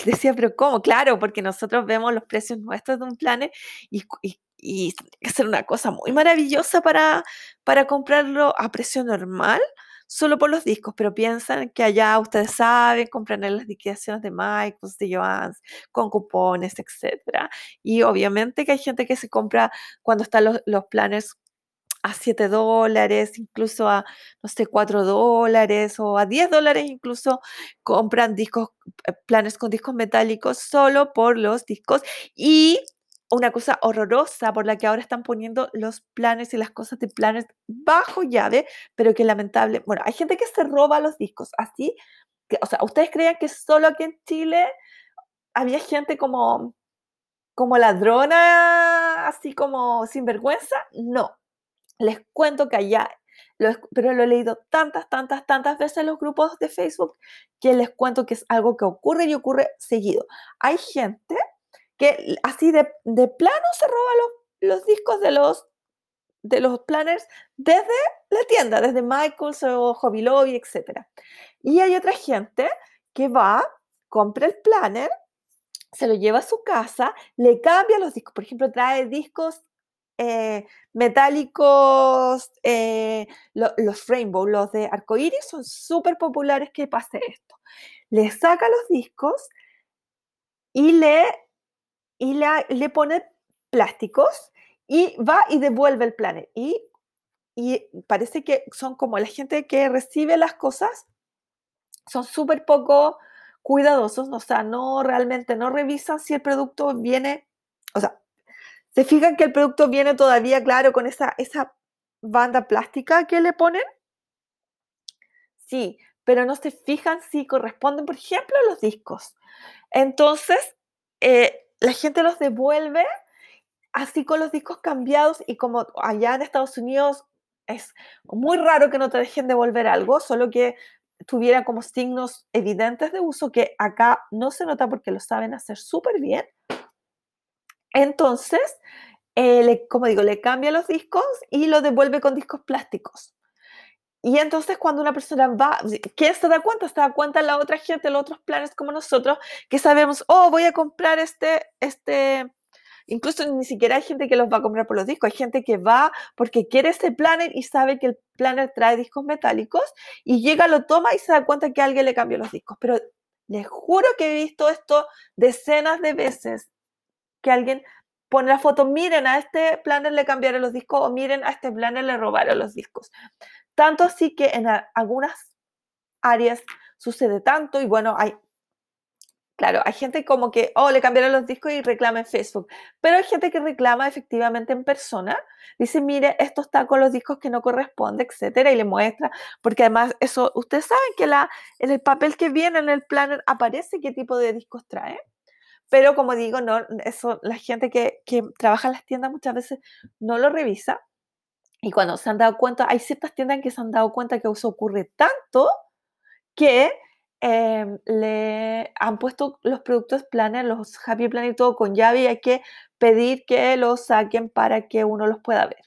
decía, pero ¿cómo? Claro, porque nosotros vemos los precios nuestros de un planner y, y, es una cosa muy maravillosa para, para comprarlo a precio normal solo por los discos, pero piensan que allá ustedes saben, compran en las liquidaciones de Michaels, de Joans, con cupones, etc. Y obviamente que hay gente que se compra cuando están los, planes a 7 dólares, incluso a, no sé, 4 dólares o a 10 dólares, incluso compran discos, eh, planes con discos metálicos solo por los discos. Y una cosa horrorosa por la que ahora están poniendo los planes y las cosas de planes bajo llave, pero que lamentable. Bueno, hay gente que se roba los discos así. Que, o sea, ¿ustedes creían que solo aquí en Chile había gente como, como ladrona, así como sinvergüenza? No. Les cuento que allá, pero lo he leído tantas, tantas, tantas veces en los grupos de Facebook que les cuento que es algo que ocurre y ocurre seguido. Hay gente que así de, plano se roba los, discos de los, de los planners desde la tienda, desde Michaels o Hobby Lobby, etc. Y hay otra gente que va, compra el planner, se lo lleva a su casa, le cambia los discos, por ejemplo, trae discos eh, metálicos, eh, los rainbow, los de arcoiris son súper populares que pase esto. Le saca los discos y le y le pone plásticos y va y devuelve el planner. Y, y parece que son como la gente que recibe las cosas, son súper poco cuidadosos, o sea, no realmente no revisan si el producto viene, o sea, se fijan que el producto viene todavía, claro, con esa, esa banda plástica que le ponen. Sí, pero no se fijan si corresponden, por ejemplo, a los discos. Entonces, eh, la gente los devuelve así con los discos cambiados y como allá en Estados Unidos es muy raro que no te dejen devolver algo, solo que tuviera como signos evidentes de uso que acá no se nota porque lo saben hacer súper bien. Entonces, eh, como digo, le cambia los discos y lo devuelve con discos plásticos. Y entonces cuando una persona va, ¿quién se da cuenta? Se da cuenta la otra gente, los otros planes como nosotros, que sabemos, oh, voy a comprar este, este, incluso ni siquiera hay gente que los va a comprar por los discos, hay gente que va porque quiere este planner y sabe que el planner trae discos metálicos y llega, lo toma y se da cuenta que alguien le cambió los discos. Pero les juro que he visto esto decenas de veces, que alguien pone la foto, miren, a este planner le cambiaron los discos o miren, a este planner le robaron los discos. Tanto así que en algunas áreas sucede tanto y bueno, hay, claro, hay gente como que, oh, le cambiaron los discos y reclama en Facebook, pero hay gente que reclama efectivamente en persona, dice, mire, esto está con los discos que no corresponde, etcétera, y le muestra, porque además eso, ustedes saben que la, en el papel que viene en el planner aparece qué tipo de discos trae. Pero como digo, no, eso, la gente que, que trabaja en las tiendas muchas veces no lo revisa. Y cuando se han dado cuenta, hay ciertas tiendas que se han dado cuenta que eso ocurre tanto que em, le han puesto los productos Planner, los Happy Planner y todo con llave y hay que pedir que los saquen para que uno los pueda ver.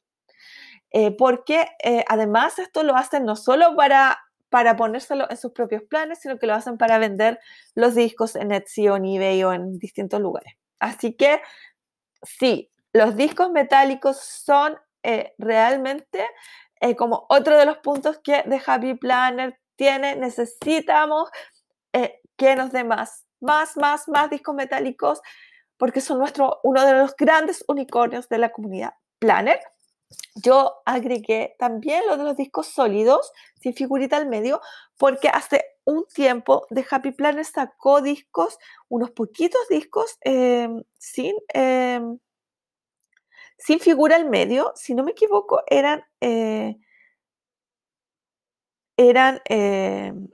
Eh, porque eh, además esto lo hacen no solo para, para ponérselo en sus propios planes, sino que lo hacen para vender los discos en Etsy o en eBay o en distintos lugares. Así que sí, los discos metálicos son eh, realmente como otro de los puntos que The Happy Planner tiene. Necesitamos que nos dé más, más, más, más discos metálicos porque son nuestro, uno de los grandes unicornios de la comunidad Planner. Yo agregué también lo de los discos sólidos, sin figurita al medio, porque hace un tiempo Happy Planner sacó discos, unos poquitos discos em, sin, em, sin figura al medio. Si no me equivoco, eran, eh, eran, em,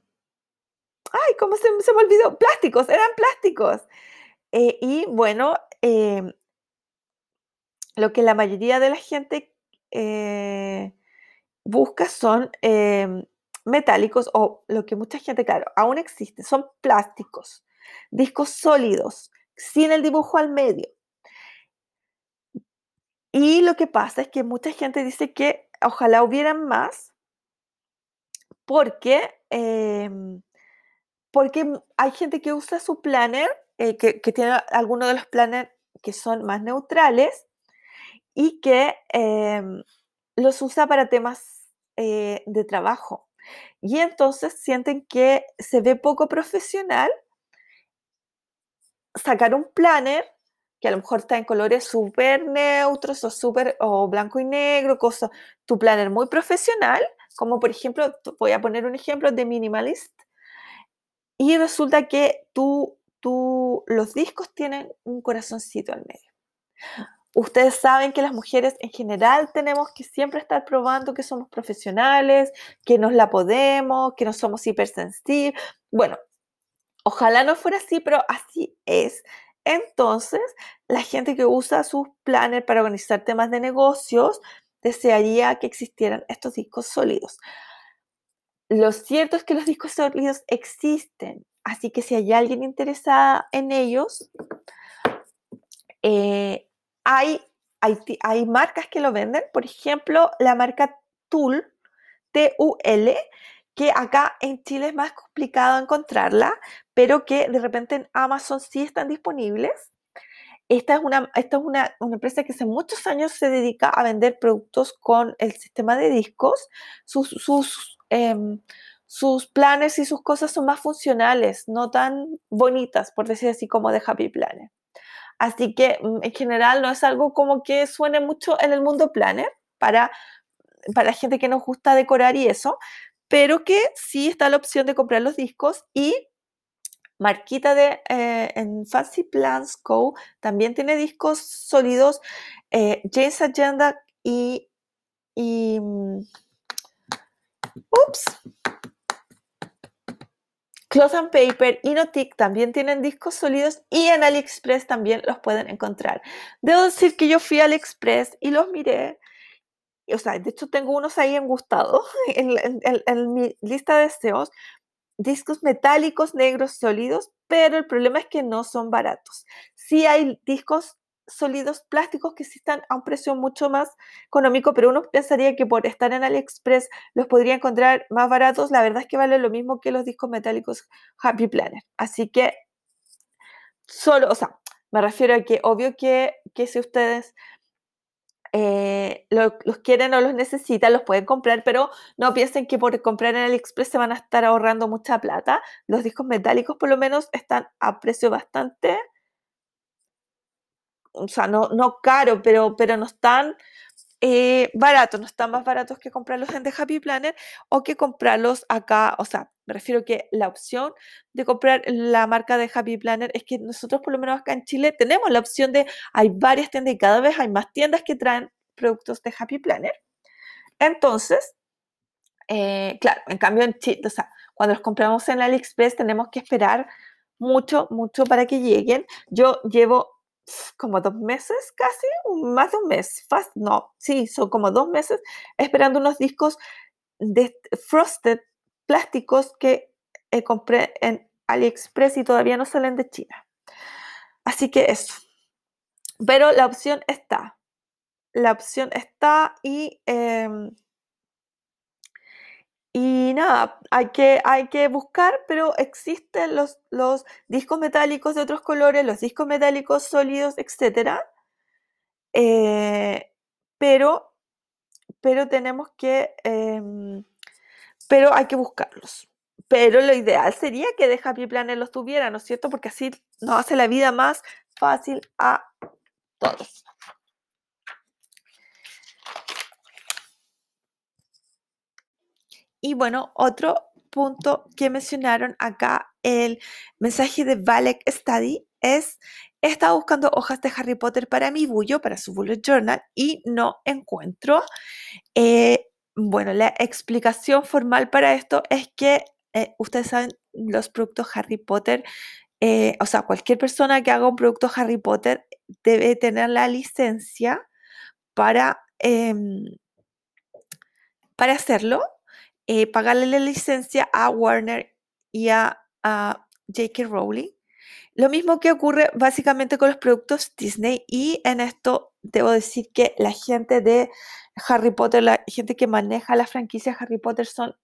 ay, ¿cómo se, me olvidó? Plásticos, eran plásticos. Eh, y bueno, lo que la mayoría de la gente eh, busca son em, metálicos o lo que mucha gente, claro, aún existe, son plásticos, discos sólidos, sin el dibujo al medio. Y lo que pasa es que mucha gente dice que ojalá hubieran más porque, em, porque hay gente que usa su planner, eh, que, tiene algunos de los planners que son más neutrales y que em, los usa para temas eh, de trabajo. Y entonces sienten que se ve poco profesional sacar un planner que a lo mejor está en colores súper neutros o súper o blanco y negro, cosa, tu planner muy profesional, como por ejemplo, voy a poner un ejemplo de minimalist, y resulta que tú, tú, los discos tienen un corazoncito al medio. Ustedes saben que las mujeres en general tenemos que siempre estar probando que somos profesionales, que nos la podemos, que no somos hipersensibles. Bueno, ojalá no fuera así, pero así es. Entonces, la gente que usa sus planes para organizar temas de negocios desearía que existieran estos discos sólidos. Lo cierto es que los discos sólidos existen, así que si hay alguien interesada en ellos, eh, hay, hay, marcas que lo venden, por ejemplo, la marca Tool, T-U-L, que acá en Chile es más complicado encontrarla, pero que de repente en Amazon sí están disponibles. Esta es una, esta es una, empresa que hace muchos años se dedica a vender productos con el sistema de discos. Sus, sus, em, sus planes y sus cosas son más funcionales, no tan bonitas, por decir así, como de Happy Planner. Así que mm, en general no es algo como que suene mucho en el mundo planner para, para gente que nos gusta decorar y eso, pero que sí está la opción de comprar los discos y Marquita de eh, en Fancy Plans Co. también tiene discos sólidos, eh, James Agenda y, y mm, ups, Cloth and Paper, Inotic también tienen discos sólidos y en AliExpress también los pueden encontrar. Debo decir que yo fui a AliExpress y los miré. O sea, de hecho tengo unos ahí en en, en mi lista de deseos. Discos metálicos negros sólidos, pero el problema es que no son baratos. Sí hay discos sólidos plásticos que sí están a un precio mucho más económico, pero uno pensaría que por estar en AliExpress los podría encontrar más baratos. La verdad es que vale lo mismo que los discos metálicos Happy Planner. Así que solo, o sea, me refiero a que obvio que, que si ustedes eh, los quieren o los necesitan, los pueden comprar, pero no piensen que por comprar en AliExpress se van a estar ahorrando mucha plata. Los discos metálicos por lo menos están a precio bastante o sea, no, no caro, pero, pero no están eh, baratos, no están más baratos que comprarlos en The Happy Planner o que comprarlos acá, o sea, me refiero que la opción de comprar la marca de Happy Planner es que nosotros por lo menos acá en Chile tenemos la opción de, hay varias tiendas y cada vez hay más tiendas que traen productos de Happy Planner. Entonces, eh, claro, en cambio en Chile, o sea, cuando los compramos en AliExpress tenemos que esperar mucho, mucho para que lleguen. Yo llevo como dos meses casi, más de un mes, fast, no, sí, son como dos meses esperando unos discos de frosted plásticos que eh, compré en AliExpress y todavía no salen de China. Así que eso. Pero la opción está. La opción está y, em, y nada, hay que, hay que buscar, pero existen los, los discos metálicos de otros colores, los discos metálicos sólidos, etc. Eh, pero, pero tenemos que, em, pero hay que buscarlos. Pero lo ideal sería que de Happy Planner los tuviera, ¿no es cierto? Porque así nos hace la vida más fácil a todos. Y bueno, otro punto que mencionaron acá, el mensaje de Valek Study, es, he estado buscando hojas de Harry Potter para mi bullo, para su bullet journal, y no encuentro. Eh, bueno, la explicación formal para esto es que eh, ustedes saben, los productos Harry Potter, eh, o sea, cualquier persona que haga un producto Harry Potter debe tener la licencia para, em, para hacerlo, eh, pagarle la licencia a Warner y a, J.K. Rowling. Lo mismo que ocurre básicamente con los productos Disney y en esto debo decir que la gente de Harry Potter, la gente que maneja la franquicia Harry Potter son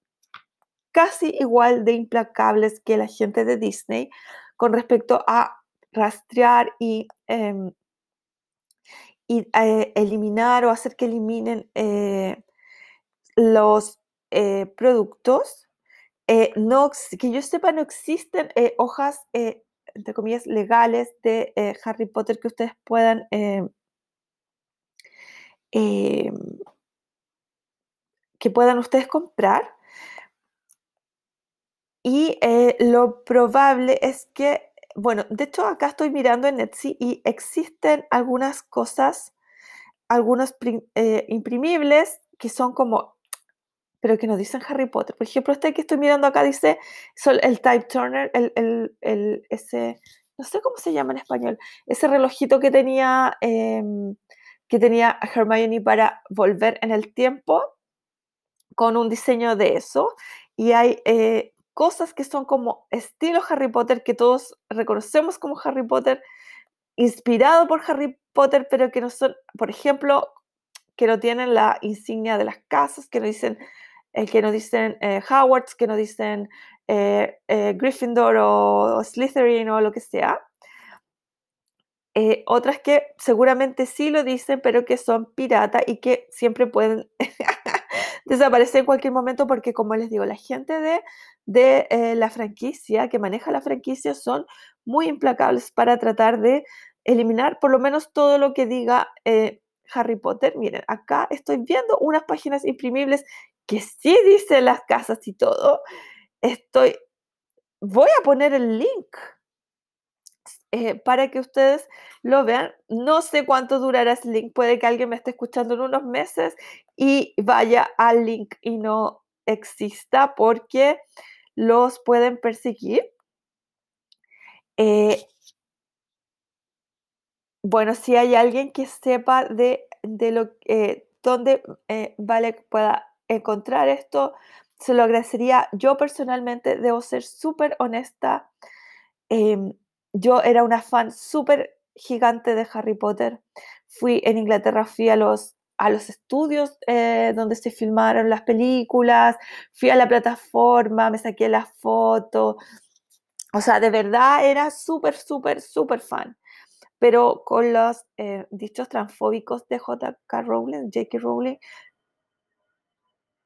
casi igual de implacables que la gente de Disney con respecto a rastrear y, em, eh, eliminar o hacer que eliminen eh, los eh, productos. no, que yo sepa, no existen hojas, entre comillas, legales de Harry Potter que ustedes puedan em, em, que puedan ustedes comprar. Y eh, lo probable es que, bueno, de hecho acá estoy mirando en Etsy y existen algunas cosas, algunos eh, imprimibles que son como, pero que nos dicen Harry Potter. Por ejemplo, este que estoy mirando acá dice el Type Turner, el, ese, no sé cómo se llama en español, ese relojito que tenía, em, que tenía Hermione para volver en el tiempo con un diseño de eso. Y hay eh, cosas que son como estilo Harry Potter, que todos reconocemos como Harry Potter, inspirado por Harry Potter, pero que no son, por ejemplo, que no tienen la insignia de las casas, que no dicen, eh, que no dicen eh, Howards, que no dicen eh, Gryffindor o, Slytherin o lo que sea. otras que seguramente sí lo dicen, pero que son pirata y que siempre pueden desaparecer en cualquier momento porque, como les digo, la gente de de eh, la franquicia, que maneja la franquicia, son muy implacables para tratar de eliminar por lo menos todo lo que diga eh, Harry Potter. Miren, acá estoy viendo unas páginas imprimibles que sí dicen las casas y todo. Estoy, voy a poner el link eh, para que ustedes lo vean. No sé cuánto durará ese link. Puede que alguien me esté escuchando en unos meses y vaya al link y no exista porque los pueden perseguir. Eh, bueno, si hay alguien que sepa de, de lo, eh, dónde Vale pueda encontrar esto, se lo agradecería. Yo personalmente debo ser súper honesta. Em, yo era una fan súper gigante de Harry Potter. Fui en Inglaterra, fui a los a los estudios eh, donde se filmaron las películas, fui a la plataforma, me saqué la foto. O sea, de verdad era súper, súper, súper fan. Pero con los eh, dichos transfóbicos de J.K. Rowling, J.K. Rowling,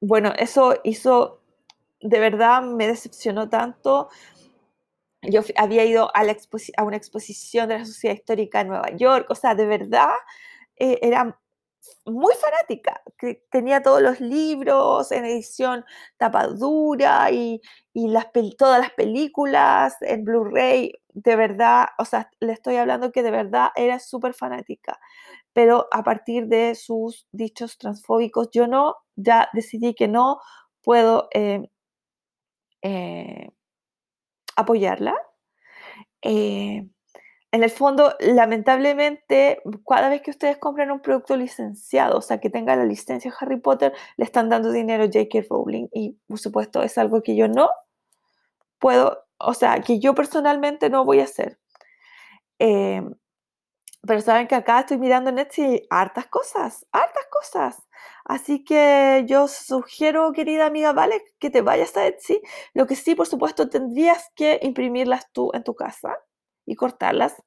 bueno, eso hizo, de verdad me decepcionó tanto. Yo había ido a, la una exposición de la Sociedad Histórica en Nueva York, o sea, de verdad eh, era muy fanática, que tenía todos los libros en edición tapadura y, y todas las películas en Blu-ray, de verdad, o sea, le estoy hablando que de verdad era súper fanática, pero a partir de sus dichos transfóbicos, yo no, ya decidí que no puedo eh, eh, apoyarla. Eh, en el fondo, lamentablemente, cada vez que ustedes compran un producto licenciado, o sea, que tenga la licencia Harry Potter, le están dando dinero a J.K. Rowling y, por supuesto, es algo que yo no puedo, o sea, que yo personalmente no voy a hacer. Pero saben que acá estoy mirando Etsy hartas cosas, hartas cosas. Así que yo sugiero, querida amiga, vale, que te vayas a Etsy. Lo que sí, por supuesto, tendrías que imprimirlas tú en tu casa y cortarlas.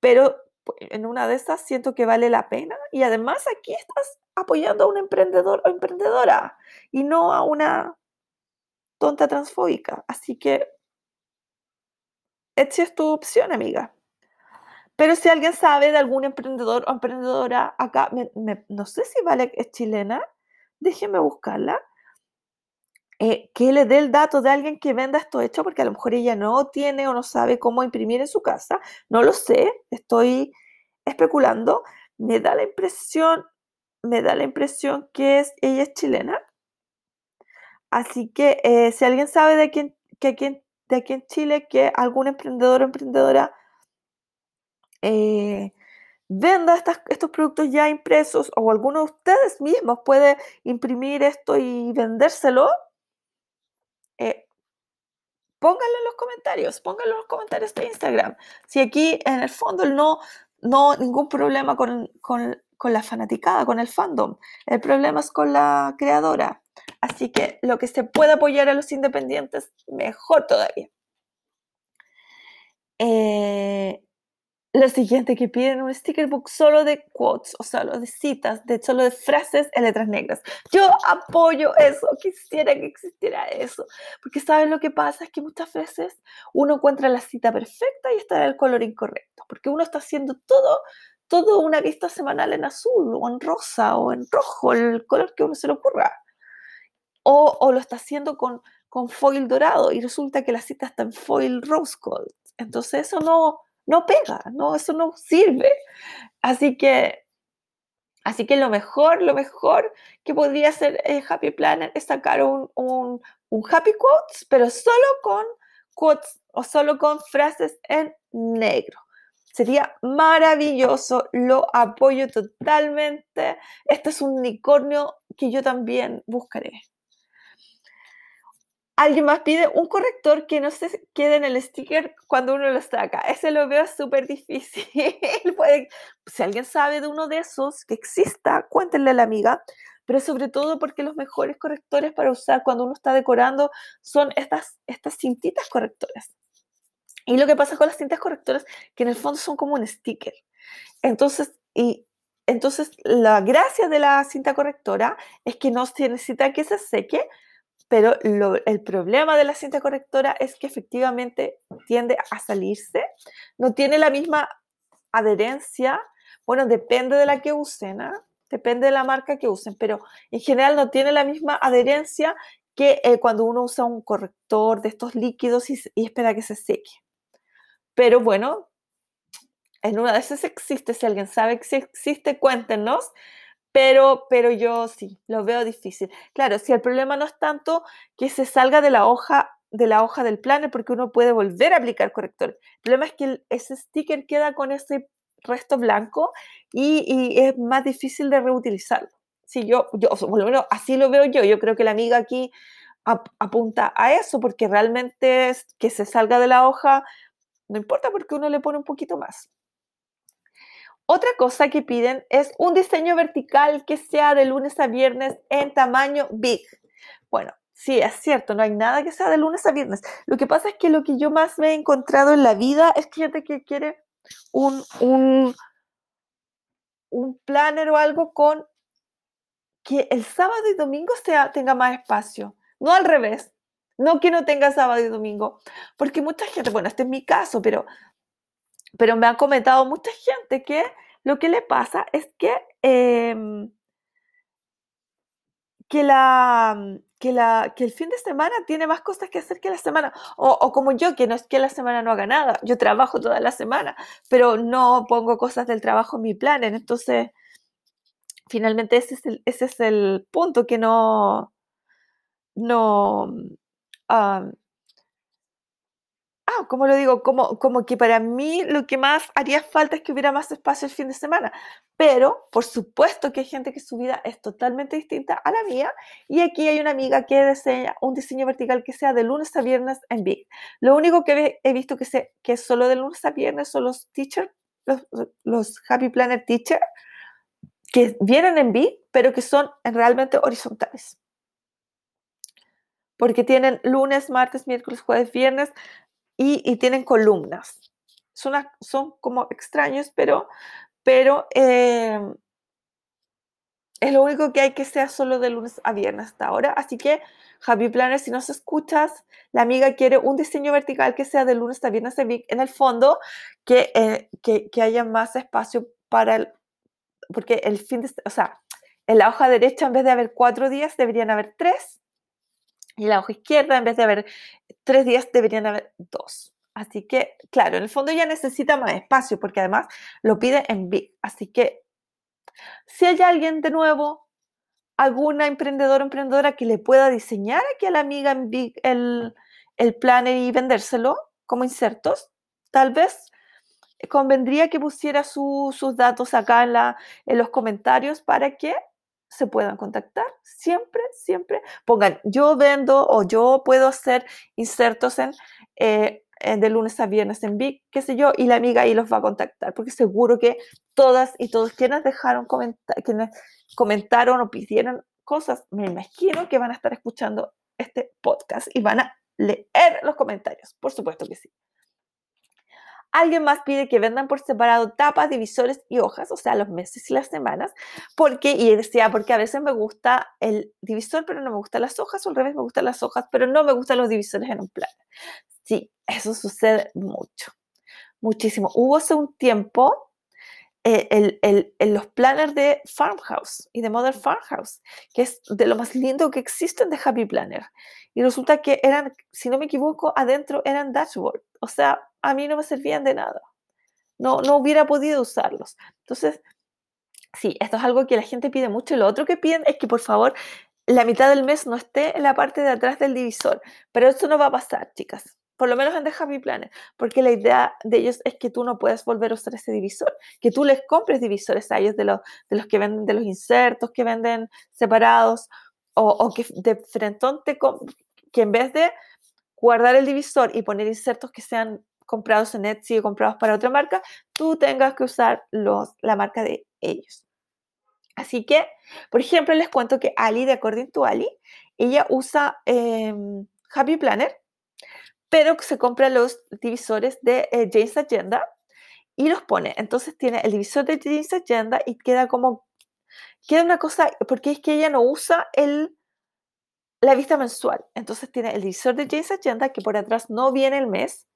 Pero pues, en una de esas siento que vale la pena. Y además aquí estás apoyando a un emprendedor o emprendedora y no a una tonta transfóbica. Así que Etsy es tu opción, amiga. Pero si alguien sabe de algún emprendedor o emprendedora acá, no sé si Vale es chilena, déjeme buscarla, eh, que le dé el dato de alguien que venda esto hecho, porque a lo mejor ella no tiene o no sabe cómo imprimir en su casa. No lo sé, estoy especulando. Me da la impresión, me da la impresión que es, ella es chilena. Así que eh, si alguien sabe de quién, que de aquí en Chile que algún emprendedor o emprendedora eh, venda estos productos ya impresos o alguno de ustedes mismos puede imprimir esto y vendérselo, eh, pónganlo en los comentarios, pónganlo en los comentarios de Instagram. Si aquí en el fondo no, no ningún problema con, con, con la fanaticada, con el fandom, el problema es con la creadora. Así que lo que se puede apoyar a los independientes, mejor todavía. Eh, lo siguiente que piden un sticker book solo de quotes o solo de citas, de solo de frases en letras negras. Yo apoyo eso, quisiera que existiera eso, porque ¿saben lo que pasa? Es que muchas veces uno encuentra la cita perfecta y está en el color incorrecto, porque uno está haciendo todo, todo una vista semanal en azul o en rosa o en rojo, el color que uno se le ocurra. O, o lo está haciendo con, con foil dorado y resulta que la cita está en foil rose gold. Entonces eso no no pega, no, eso no sirve. Así que, así que lo mejor, lo mejor que podría hacer el Happy Planner es sacar un, un, Happy Quotes, pero solo con quotes o solo con frases en negro. Sería maravilloso, lo apoyo totalmente. Este es un unicornio que yo también buscaré. Alguien más pide un corrector que no se quede en el sticker cuando uno lo saca. Ese lo veo súper difícil. si alguien sabe de uno de esos que exista, cuéntenle a la amiga. Pero sobre todo porque los mejores correctores para usar cuando uno está decorando son estas, estas cintitas correctoras. Y lo que pasa con las cintas correctoras, que en el fondo son como un sticker. Entonces, y, entonces la gracia de la cinta correctora es que no se necesita que se seque, pero el problema de la cinta correctora es que efectivamente tiende a salirse, no tiene la misma adherencia, bueno, depende de la que usen, ¿ah? depende de la marca que usen, pero en general no tiene la misma adherencia que eh, cuando uno usa un corrector de estos líquidos y, y espera que se seque. Pero bueno, en una de esas existe, si alguien sabe que existe, cuéntenos pero, pero yo sí, lo veo difícil. Claro, si el problema no es tanto que se salga de la hoja de la hoja del planner porque uno puede volver a aplicar corrector. El problema es que ese sticker queda con ese resto blanco y, es más difícil de reutilizarlo. Yo, por lo así lo veo yo. Yo creo que la amiga aquí apunta a eso porque realmente es que se salga de la hoja no importa porque uno le pone un poquito más. Otra cosa que piden es un diseño vertical que sea de lunes a viernes en tamaño big. Bueno, sí, es cierto, no hay nada que sea de lunes a viernes. Lo que pasa es que lo que yo más me he encontrado en la vida es gente que quiere un, un, un planner o algo con que el sábado y domingo tenga más espacio. No al revés. No que no tenga sábado y domingo. Porque mucha gente, bueno, este es mi caso, pero pero me ha comentado mucha gente que lo que le pasa es que, em, que, la, que, la, que el fin de semana tiene más cosas que hacer que la semana. O, como yo, que no es que la semana no haga nada. Yo trabajo toda la semana, pero no pongo cosas del trabajo en mi plan. Entonces, finalmente ese es el, ese es el punto que no... no como lo digo, como, como que para mí lo que más haría falta es que hubiera más espacio el fin de semana. Pero, por supuesto que hay gente que su vida es totalmente distinta a la mía. Y aquí hay una amiga que diseña un diseño vertical que sea de lunes a viernes en Big. Lo único que he visto que, se, que es solo de lunes a viernes son los teacher, los, los Happy Planner Teacher, que vienen en Big, pero que son realmente horizontales porque tienen lunes, martes, miércoles, jueves, viernes y, tienen columnas. Son, como extraños, pero, pero em, es lo único que hay que sea solo de lunes a viernes hasta ahora. Así que, Happy Planner, si nos escuchas, la amiga quiere un diseño vertical que sea de lunes a viernes en el fondo, que, eh, que, que, haya más espacio para el, porque el fin de, o sea, en la hoja derecha, en vez de haber cuatro días, deberían haber tres. Y la hoja izquierda, en vez de haber tres días, deberían haber dos. Así que, claro, en el fondo ya necesita más espacio porque además lo pide en Big. Así que, si hay alguien de nuevo, alguna emprendedora o emprendedora que le pueda diseñar aquí a la amiga en Big el, el planner y vendérselo como insertos, tal vez convendría que pusiera sus datos acá en, la, en los comentarios para que se puedan contactar. Siempre, siempre pongan, yo vendo o yo puedo hacer insertos en, eh, de lunes a viernes en Big, qué sé yo, y la amiga ahí los va a contactar, porque seguro que todas y todos quienes dejaron comentar, quienes comentaron o pidieron cosas, me imagino que van a estar escuchando este podcast y van a leer los comentarios, por supuesto que sí. Alguien más pide que vendan por separado tapas, divisores y hojas, o sea, los meses y las semanas, porque, y decía, porque a veces me gusta el divisor, pero no me gustan las hojas, o al revés, me gustan las hojas, pero no me gustan los divisores en un plan. Sí, eso sucede mucho, muchísimo. Hubo hace un tiempo eh, los planners de Farmhouse y de Mother Farmhouse, que es de lo más lindo que existen de Happy Planner. Y resulta que eran, si no me equivoco, adentro eran dashboard. O sea, a mí no me servían de nada. No, no hubiera podido usarlos. Entonces, sí, esto es algo que la gente pide mucho. Y lo otro que piden es que por favor la mitad del mes no esté en la parte de atrás del divisor. Pero esto no va a pasar, chicas. Por lo menos en The Happy Planner. Porque la idea de ellos es que tú no puedes volver a usar ese divisor. Que tú les compres divisores a ellos de los, de los que venden, de los insertos que venden separados. O, que de frente te que en vez de guardar el divisor y poner insertos que sean comprados en Etsy o comprados para otra marca, tú tengas que usar la marca de ellos. Así que, por ejemplo, les cuento que Ali, de According to Ali, ella usa em, Happy Planner, pero se compra los divisores de eh, James Agenda y los pone. Entonces tiene el divisor de James Agenda y queda como, queda una cosa, porque es que ella no usa la vista mensual. Entonces tiene el divisor de James Agenda, que por atrás no viene el mes,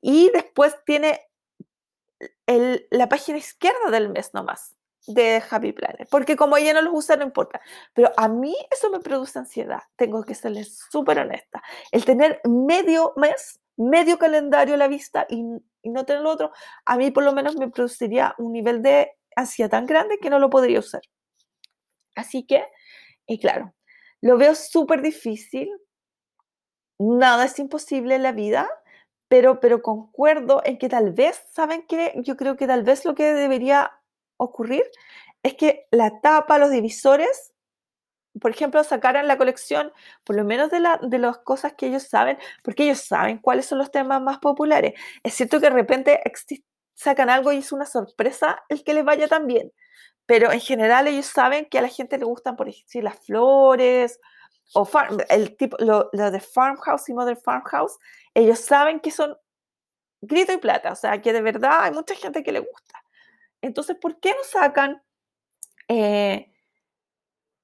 y después tiene la página izquierda del mes nomás de Happy Planner, porque como ella no los usa, no importa. Pero a mí eso me produce ansiedad, tengo que serles súper honesta. El tener medio mes, medio calendario a la vista y, no tener lo otro, a mí por lo menos me produciría un nivel de ansiedad tan grande que no lo podría usar. Así que, y claro, lo veo súper difícil. Nada es imposible en la vida, pero, pero concuerdo en que tal vez, ¿saben qué? Yo creo que tal vez lo que debería ocurrir es que la tapa, los divisores, por ejemplo, sacaran la colección, por lo menos de, la, de las cosas que ellos saben, porque ellos saben cuáles son los temas más populares. Es cierto que de repente sacan algo y es una sorpresa el que les vaya tan bien, pero en general ellos saben que a la gente le gustan, por ejemplo, las flores o el tipo, lo, de Farmhouse y Mother Farmhouse, ellos saben que son grito y plata, o sea, que de verdad hay mucha gente que le gusta. Entonces, ¿por qué no sacan eh,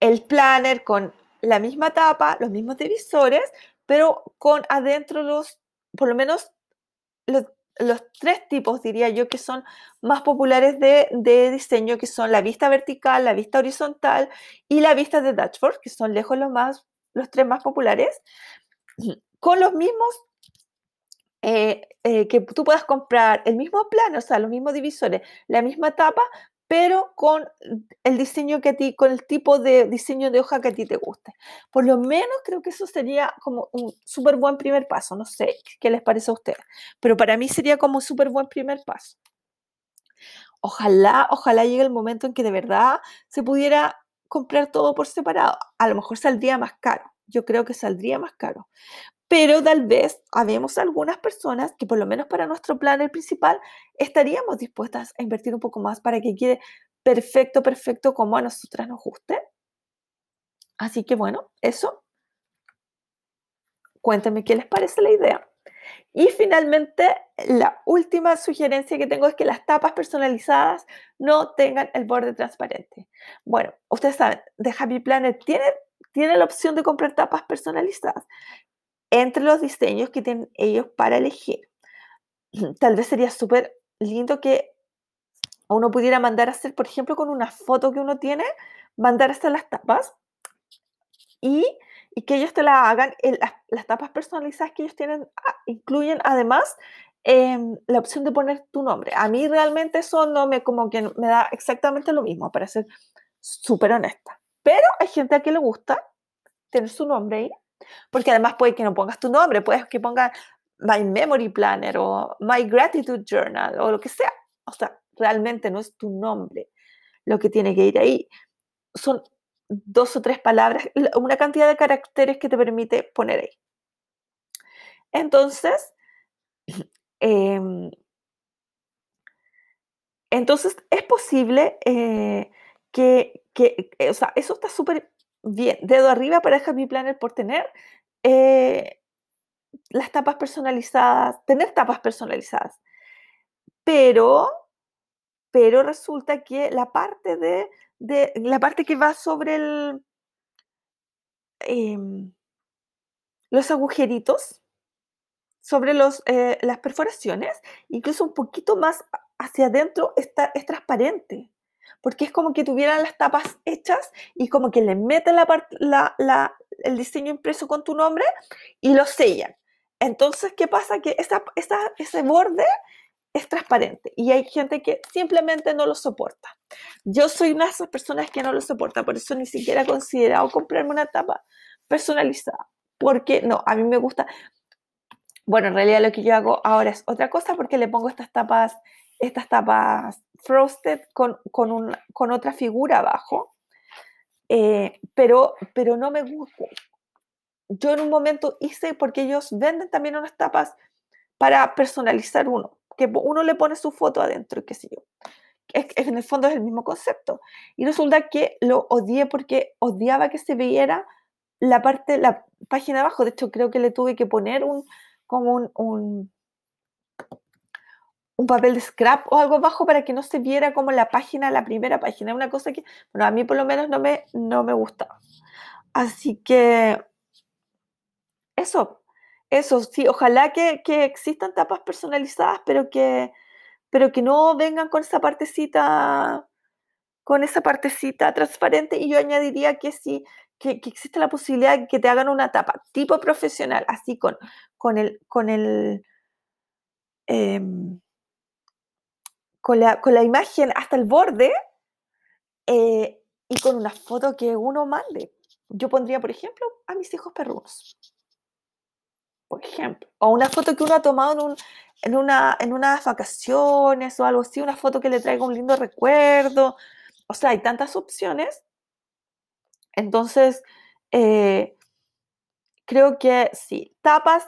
el planner con la misma tapa, los mismos divisores, pero con adentro los, por lo menos, los, tres tipos, diría yo, que son más populares de, de, diseño, que son la vista vertical, la vista horizontal y la vista de dashboard, que son lejos los, más, los tres más populares, con los mismos eh, eh, que tú puedas comprar el mismo plano, o sea, los mismos divisores, la misma tapa, pero con el diseño que a ti, con el tipo de diseño de hoja que a ti te guste. Por lo menos creo que eso sería como un súper buen primer paso. No sé qué les parece a ustedes, pero para mí sería como un súper buen primer paso. Ojalá, ojalá llegue el momento en que de verdad se pudiera comprar todo por separado. A lo mejor saldría más caro. Yo creo que saldría más caro. Pero tal vez habemos algunas personas que por lo menos para nuestro plan el principal estaríamos dispuestas a invertir un poco más para que quede perfecto, perfecto como a nosotras nos guste. Así que bueno, eso. Cuéntenme qué les parece la idea. Y finalmente, la última sugerencia que tengo es que las tapas personalizadas no tengan el borde transparente. Bueno, ustedes saben, The Happy Planet tiene, tiene la opción de comprar tapas personalizadas entre los diseños que tienen ellos para elegir. Tal vez sería súper lindo que uno pudiera mandar a hacer, por ejemplo, con una foto que uno tiene, mandar a hacer las tapas y y que ellos te la hagan, las, tapas personalizadas que ellos tienen ah, incluyen además em, la opción de poner tu nombre. A mí realmente eso no me, como que me da exactamente lo mismo, para ser súper honesta. Pero hay gente a que le gusta tener su nombre ahí, porque además puede que no pongas tu nombre, puedes que pongas My Memory Planner o My Gratitude Journal o lo que sea. O sea, realmente no es tu nombre lo que tiene que ir ahí. Son dos o tres palabras, una cantidad de caracteres que te permite poner ahí. Entonces, em, entonces es posible eh, que, eh, o sea, eso está súper bien. Dedo arriba para Happy Planner por tener eh, las tapas personalizadas, tener tapas personalizadas. Pero, pero resulta que la parte de la parte que va sobre em, los agujeritos, sobre eh, las perforaciones, incluso un poquito más hacia adentro está, es transparente, porque es como que tuvieran las tapas hechas y como que le meten el diseño impreso con tu nombre y lo sellan. Entonces, ¿qué pasa? Que esa, ese borde es transparente y hay gente que simplemente no lo soporta. Yo soy una de esas personas que no lo soporta, por eso ni siquiera he considerado comprarme una tapa personalizada, porque no, a mí me gusta. Bueno, en realidad lo que yo hago ahora es otra cosa porque le pongo estas tapas, estas tapas frosted con, con, con otra figura abajo, eh, pero, pero no me gusta. Yo en un momento hice, porque ellos venden también unas tapas para personalizar uno que uno le pone su foto adentro, qué sé yo. Es, en el fondo es el mismo concepto. Y resulta que lo odié porque odiaba que se viera la parte, la página abajo. De hecho, creo que le tuve que poner un, como un, un, un papel de scrap o algo abajo para que no se viera como la página, la primera página. Una cosa que, bueno, a mí por lo menos no me, no me gustaba. Así que eso, eso, sí, ojalá que, existan tapas personalizadas, pero que, pero que no vengan con esa partecita, con esa partecita transparente. Y yo añadiría que sí, que, existe la posibilidad de que te hagan una tapa tipo profesional, así con, con el, con el, em, con, la, con la imagen hasta el borde eh, y con una foto que uno mande. Yo pondría, por ejemplo, a mis hijos perrunos por ejemplo. O una foto que uno ha tomado en, una, en unas vacaciones o algo así, una foto que le traiga un lindo recuerdo. O sea, hay tantas opciones. Entonces, eh, creo que sí, tapas,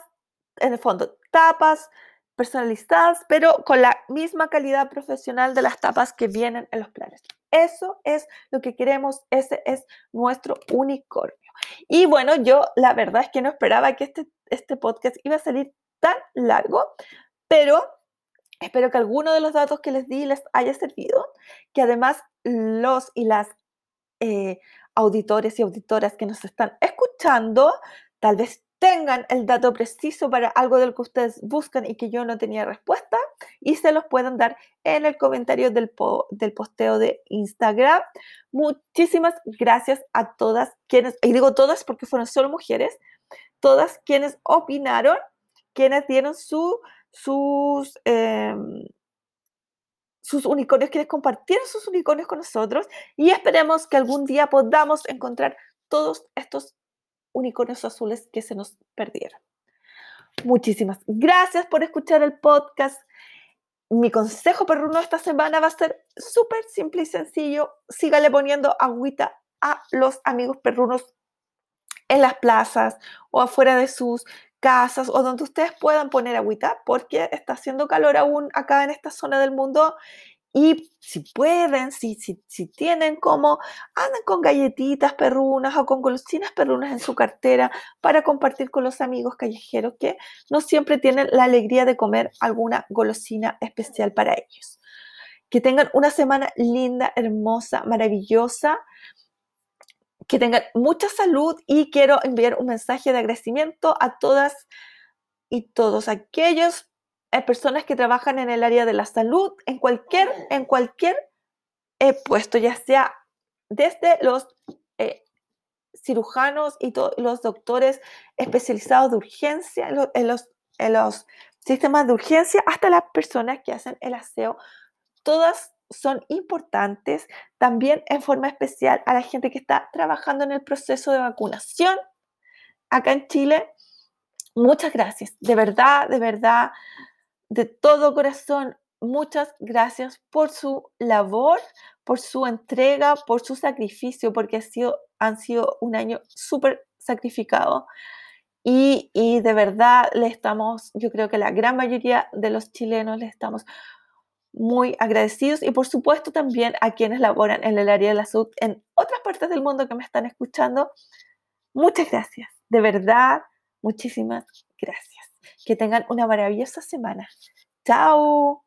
en el fondo, tapas personalizadas, pero con la misma calidad profesional de las tapas que vienen en los planes. Eso es lo que queremos, ese es nuestro unicornio. Y bueno, yo la verdad es que no esperaba que este, este podcast iba a salir tan largo, pero espero que alguno de los datos que les di les haya servido, que además los y las eh, auditores y auditoras que nos están escuchando, tal vez tengan el dato preciso para algo del que ustedes buscan y que yo no tenía respuesta y se los puedan dar en el comentario del, del posteo de Instagram. Muchísimas gracias a todas quienes, y digo todas porque fueron solo mujeres, todas quienes opinaron, quienes dieron su, sus, em, sus unicornios, quienes compartieron sus unicornios con nosotros y esperemos que algún día podamos encontrar todos estos unicornios azules que se nos perdieron. Muchísimas gracias por escuchar el podcast. Mi consejo perruno esta semana va a ser súper simple y sencillo. Sígale poniendo agüita a los amigos perrunos en las plazas o afuera de sus casas o donde ustedes puedan poner agüita porque está haciendo calor aún acá en esta zona del mundo y si pueden, si, si, si tienen como, andan con galletitas perrunas o con golosinas perrunas en su cartera para compartir con los amigos callejeros que no siempre tienen la alegría de comer alguna golosina especial para ellos. Que tengan una semana linda, hermosa, maravillosa que tengan mucha salud y quiero enviar un mensaje de agradecimiento a todas y todos aquellos eh, personas que trabajan en el área de la salud, en cualquier, en cualquier eh, puesto, ya sea desde los eh, cirujanos y los doctores especializados de urgencia, en los, en los sistemas de urgencia, hasta las personas que hacen el aseo. Todas son importantes también en forma especial a la gente que está trabajando en el proceso de vacunación acá en Chile. Muchas gracias, de verdad, de verdad, de todo corazón, muchas gracias por su labor, por su entrega, por su sacrificio, porque ha sido, han sido un año súper sacrificado. Y, y, de verdad le estamos, yo creo que la gran mayoría de los chilenos le estamos muy agradecidos y por supuesto también a quienes laboran en el área de la salud en otras partes del mundo que me están escuchando. Muchas gracias, de verdad, muchísimas gracias. Que tengan una maravillosa semana. Chao.